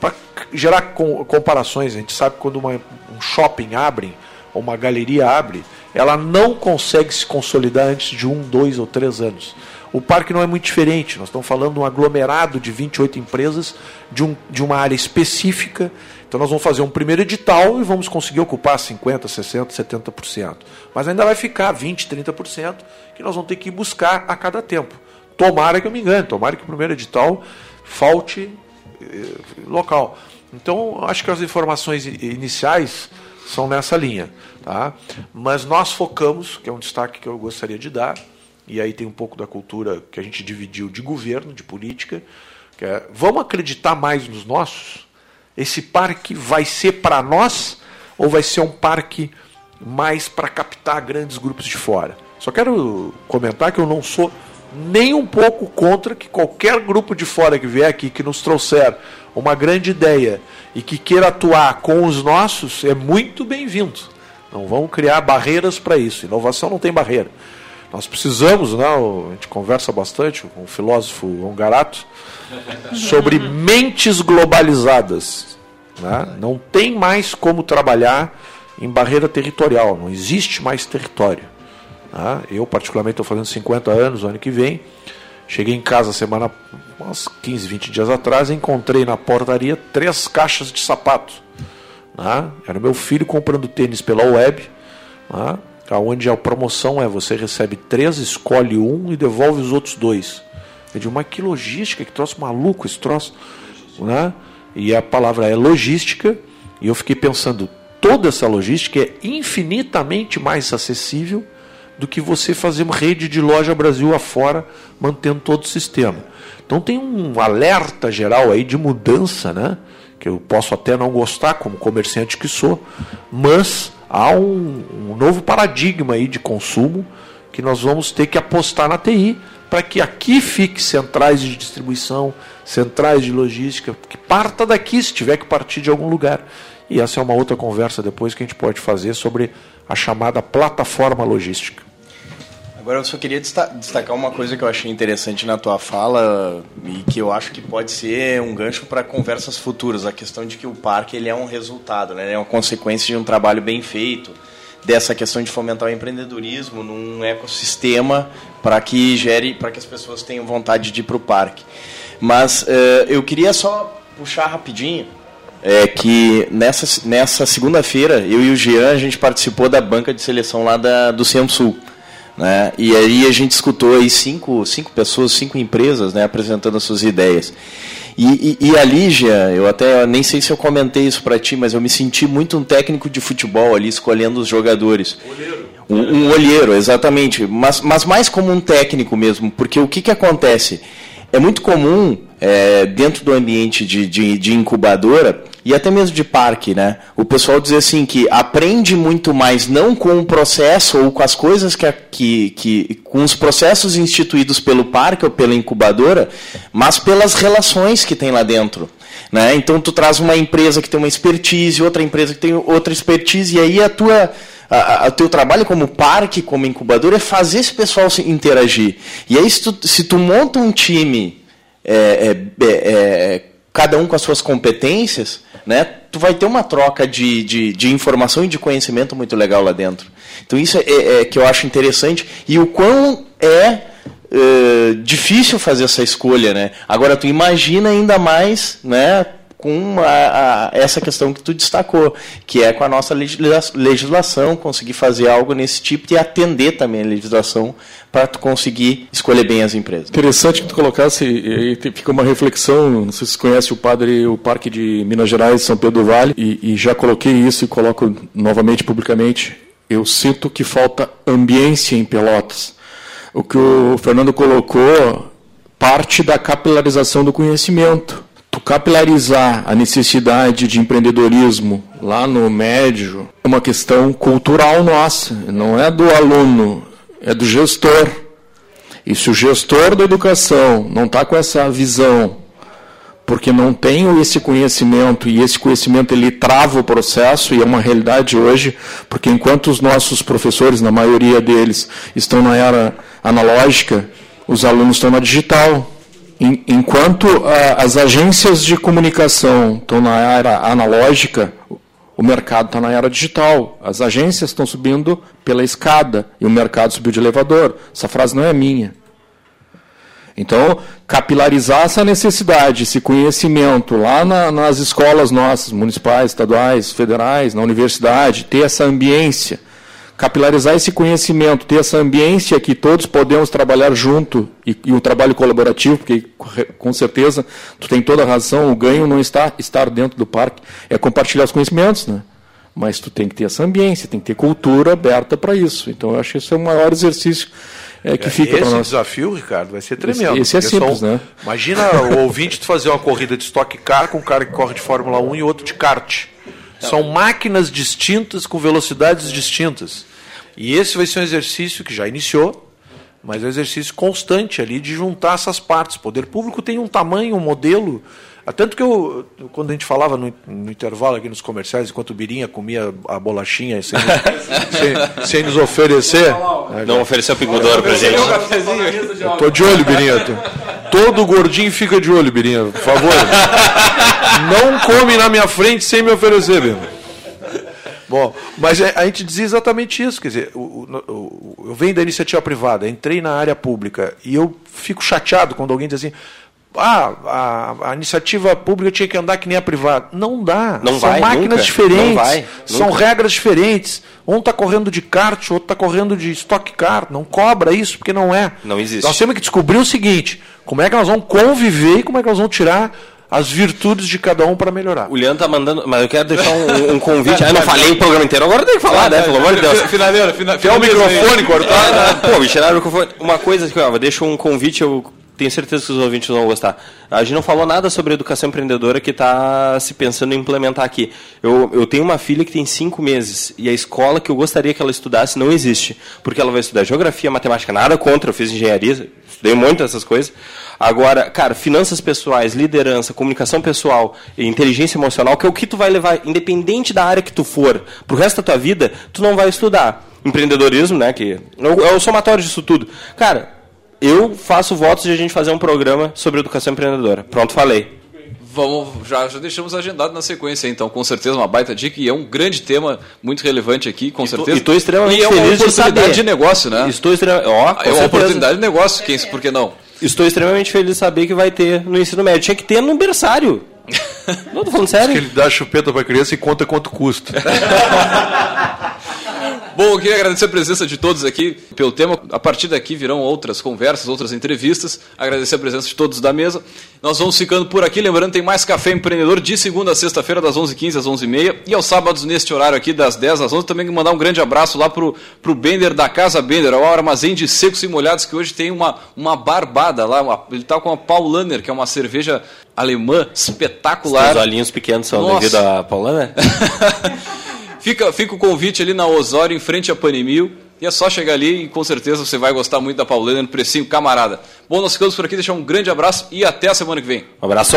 para gerar com, comparações. A gente sabe quando uma, um shopping abre, ou uma galeria abre, ela não consegue se consolidar antes de um, dois ou três anos. O parque não é muito diferente, nós estamos falando de um aglomerado de 28 empresas de, um, de uma área específica. Então nós vamos fazer um primeiro edital e vamos conseguir ocupar 50%, 60%, 70%. Mas ainda vai ficar 20%, 30% que nós vamos ter que buscar a cada tempo. Tomara que eu me engane, tomara que o primeiro edital falte eh, local. Então, acho que as informações iniciais são nessa linha. Tá? Mas nós focamos, que é um destaque que eu gostaria de dar, e aí tem um pouco da cultura que a gente dividiu de governo, de política, que é, vamos acreditar mais nos nossos? Esse parque vai ser para nós ou vai ser um parque mais para captar grandes grupos de fora? Só quero comentar que eu não sou nem um pouco contra que qualquer grupo de fora que vier aqui, que nos trouxer uma grande ideia e que queira atuar com os nossos, é muito bem-vindo. Não vamos criar barreiras para isso. Inovação não tem barreira. Nós precisamos, né, a gente conversa bastante com o filósofo Ongarato, [laughs] sobre mentes globalizadas. Né? Não tem mais como trabalhar em barreira territorial, não existe mais território. Né? Eu, particularmente, estou fazendo 50 anos, ano que vem. Cheguei em casa semana, uns 15, 20 dias atrás, e encontrei na portaria três caixas de sapato. Né? Era meu filho comprando tênis pela web, né? Onde a promoção é você recebe três, escolhe um e devolve os outros dois. Eu digo, mas que logística, que troço maluco esse troço. Né? E a palavra é logística, e eu fiquei pensando, toda essa logística é infinitamente mais acessível do que você fazer uma rede de loja Brasil afora, mantendo todo o sistema. Então tem um alerta geral aí de mudança, né? que eu posso até não gostar como comerciante que sou, mas há um, um novo paradigma aí de consumo que nós vamos ter que apostar na TI para que aqui fique centrais de distribuição, centrais de logística, que parta daqui se tiver que partir de algum lugar. E essa é uma outra conversa depois que a gente pode fazer sobre a chamada plataforma logística. Agora eu só queria destacar uma coisa que eu achei interessante na tua fala e que eu acho que pode ser um gancho para conversas futuras, a questão de que o parque ele é um resultado, né? é uma consequência de um trabalho bem feito, dessa questão de fomentar o empreendedorismo num ecossistema para que gere, para que as pessoas tenham vontade de ir para o parque. Mas uh, eu queria só puxar rapidinho é que nessa, nessa segunda-feira eu e o Jean a gente participou da banca de seleção lá da, do Sul Né? E aí a gente escutou aí cinco, cinco pessoas, cinco empresas né, apresentando as suas ideias. E, e, e, a Lígia, eu até nem sei se eu comentei isso para ti, mas eu me senti muito um técnico de futebol ali escolhendo os jogadores. Olheiro. Um, um olheiro, exatamente. Mas, mas mais como um técnico mesmo, porque o que, que acontece? É muito comum, é, dentro do ambiente de, de, de incubadora, e até mesmo de parque, né? O pessoal diz assim que aprende muito mais não com o processo ou com as coisas que, que, que com os processos instituídos pelo parque ou pela incubadora, mas pelas relações que tem lá dentro. Né? Então tu traz uma empresa que tem uma expertise, outra empresa que tem outra expertise, e aí a tua o teu trabalho como parque, como incubadora, é fazer esse pessoal se interagir. E aí, se tu, se tu monta um time, é, é, é, cada um com as suas competências, né, tu vai ter uma troca de, de, de informação e de conhecimento muito legal lá dentro. Então isso é, é, é que eu acho interessante e o quão é Uh, difícil fazer essa escolha, né? Agora tu imagina ainda mais, né? Com a, a, essa questão que tu destacou, que é com a nossa legislação, conseguir fazer algo nesse tipo e atender também a legislação para tu conseguir escolher bem as empresas. Interessante que tu colocasse, aí fica uma reflexão, não sei se você conhece o padre, o Parque de Minas Gerais, São Pedro do Vale, e, e já coloquei isso e coloco novamente publicamente. Eu sinto que falta ambiência em Pelotas. O que o Fernando colocou parte da capilarização do conhecimento. Capilarizar a necessidade de empreendedorismo lá no médio é uma questão cultural nossa, não é do aluno, é do gestor. E se o gestor da educação não está com essa visão, porque não tem esse conhecimento, e esse conhecimento ele trava o processo, e é uma realidade hoje, porque enquanto os nossos professores, na maioria deles, estão na era analógica, os alunos estão na digital. Enquanto as agências de comunicação estão na era analógica, o mercado está na era digital. As agências estão subindo pela escada e o mercado subiu de elevador. Essa frase não é minha. Então, capilarizar essa necessidade, esse conhecimento lá na, nas escolas nossas, municipais, estaduais, federais, na universidade, ter essa ambiência capilarizar esse conhecimento, ter essa ambiência que todos podemos trabalhar junto e, e o trabalho colaborativo, porque com certeza tu tem toda a razão, o ganho não está estar dentro do parque, é compartilhar os conhecimentos, né? Mas tu tem que ter essa ambiência, tem que ter cultura aberta para isso. Então eu acho que esse é o maior exercício é, que é, fica para nós. Esse desafio, Ricardo, vai ser tremendo. Esse, esse é simples, são, né? Imagina o [laughs] ouvinte de fazer uma corrida de Stock Car com um cara que corre de Fórmula 1 e outro de kart. São máquinas distintas com velocidades distintas. E esse vai ser um exercício que já iniciou, mas é um exercício constante ali de juntar essas partes. O poder público tem um tamanho, um modelo. Tanto que eu, quando a gente falava no, no intervalo aqui nos comerciais, enquanto o Birinha comia a bolachinha sem, [laughs] sem, sem nos oferecer. Não ofereceu pigodoro pra gente. Tô de olho, Birinha. Todo gordinho fica de olho, Birinha, por favor. [laughs] Não come na minha frente sem me oferecer, Birinha. Bom, mas é, a gente dizia exatamente isso. Quer dizer, o, o, eu venho da iniciativa privada, entrei na área pública e eu fico chateado quando alguém diz assim: ah, a, a, iniciativa pública tinha que andar que nem a privada. Não dá. Não São vai, máquinas nunca. diferentes. Vai, são regras diferentes. Um está correndo de kart, outro está correndo de stock car. Não cobra isso, porque não é. Não existe. Nós temos que descobrir o seguinte: como é que nós vamos conviver e como é que nós vamos tirar as virtudes de cada um para melhorar. O Leandro tá mandando. Mas eu quero deixar um, um convite. [laughs] Ah, eu não falei o programa inteiro, agora tem que falar, né? Pelo amor de Deus. Finaleira, fina, Quer o microfone cortado? [laughs] Pô, me tiraram o microfone. Uma coisa que eu deixo um convite, eu tenho certeza que os ouvintes vão gostar. A gente não falou nada sobre educação empreendedora que está se pensando em implementar aqui. Eu, eu tenho uma filha que tem cinco meses e a escola que eu gostaria que ela estudasse não existe. Porque ela vai estudar geografia, matemática, nada contra, eu fiz engenharia, estudei muito dessas coisas. Agora, cara, finanças pessoais, liderança, comunicação pessoal e inteligência emocional, que é o que tu vai levar, independente da área que tu for, pro resto da tua vida, tu não vai estudar. Empreendedorismo, né, que o- é o somatório disso tudo. Cara, eu faço votos de a gente fazer um programa sobre educação empreendedora. Pronto, falei. Vamos, já, já deixamos agendado na sequência, então, com certeza uma baita dica e é um grande tema muito relevante aqui, com certeza. E estou extremamente e é uma feliz de oportunidade saber. de negócio, né? Estou extremamente. Ó, com é uma certeza. oportunidade de negócio, quem, por que não? Estou extremamente feliz de saber que vai ter no ensino médio. Tinha que ter no berçário. [laughs] Não, tô falando Diz que sério. ele dá chupeta para criança e conta quanto custa. [laughs] Bom, eu queria agradecer a presença de todos aqui pelo tema. A partir daqui virão outras conversas, outras entrevistas. Agradecer a presença de todos da mesa. Nós vamos ficando por aqui. Lembrando, tem mais Café Empreendedor de segunda a sexta-feira, das 11h15 às 11h30. E aos sábados, neste horário aqui, das 10 às 11 Também mandar um grande abraço lá pro, pro Bender da Casa Bender, ao armazém de secos e molhados, que hoje tem uma, uma barbada lá. uma- ele tá com a Paulaner, que é uma cerveja alemã espetacular. Os olhinhos pequenos são Nossa. devido à Paulana? [laughs] Fica, fica o convite ali na Osório, em frente a Panimil. E é só chegar ali e com certeza você vai gostar muito da Paulina no precinho camarada. Bom, nós ficamos por aqui, deixar um grande abraço e até a semana que vem. Um abraço.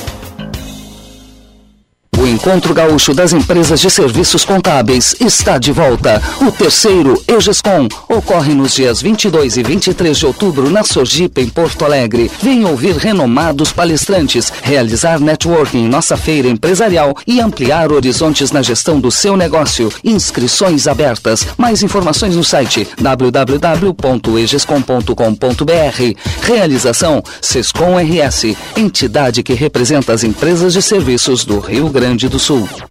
O Encontro Gaúcho das Empresas de Serviços Contábeis está de volta. O terceiro EGESCOM ocorre nos dias 22 e 23 de outubro na Sojipa, em Porto Alegre. Venha ouvir renomados palestrantes, realizar networking em nossa feira empresarial e ampliar horizontes na gestão do seu negócio. Inscrições abertas. Mais informações no site www.egescom.com.br. Realização Sescom RS, entidade que representa as empresas de serviços do Rio Grande do Sul.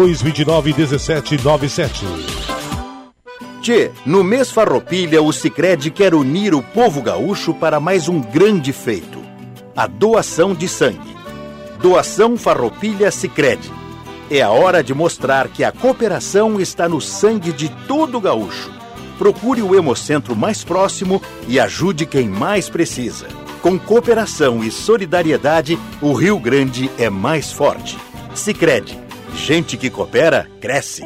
29 17 97. Tchê, no mês Farroupilha, o Sicredi quer unir o povo gaúcho para mais um grande feito: a doação de sangue. Doação Farroupilha Sicredi. É a hora de mostrar que a cooperação está no sangue de todo gaúcho. Procure o Hemocentro mais próximo e ajude quem mais precisa. Com cooperação e solidariedade, o Rio Grande é mais forte. Sicredi. Gente que coopera, cresce.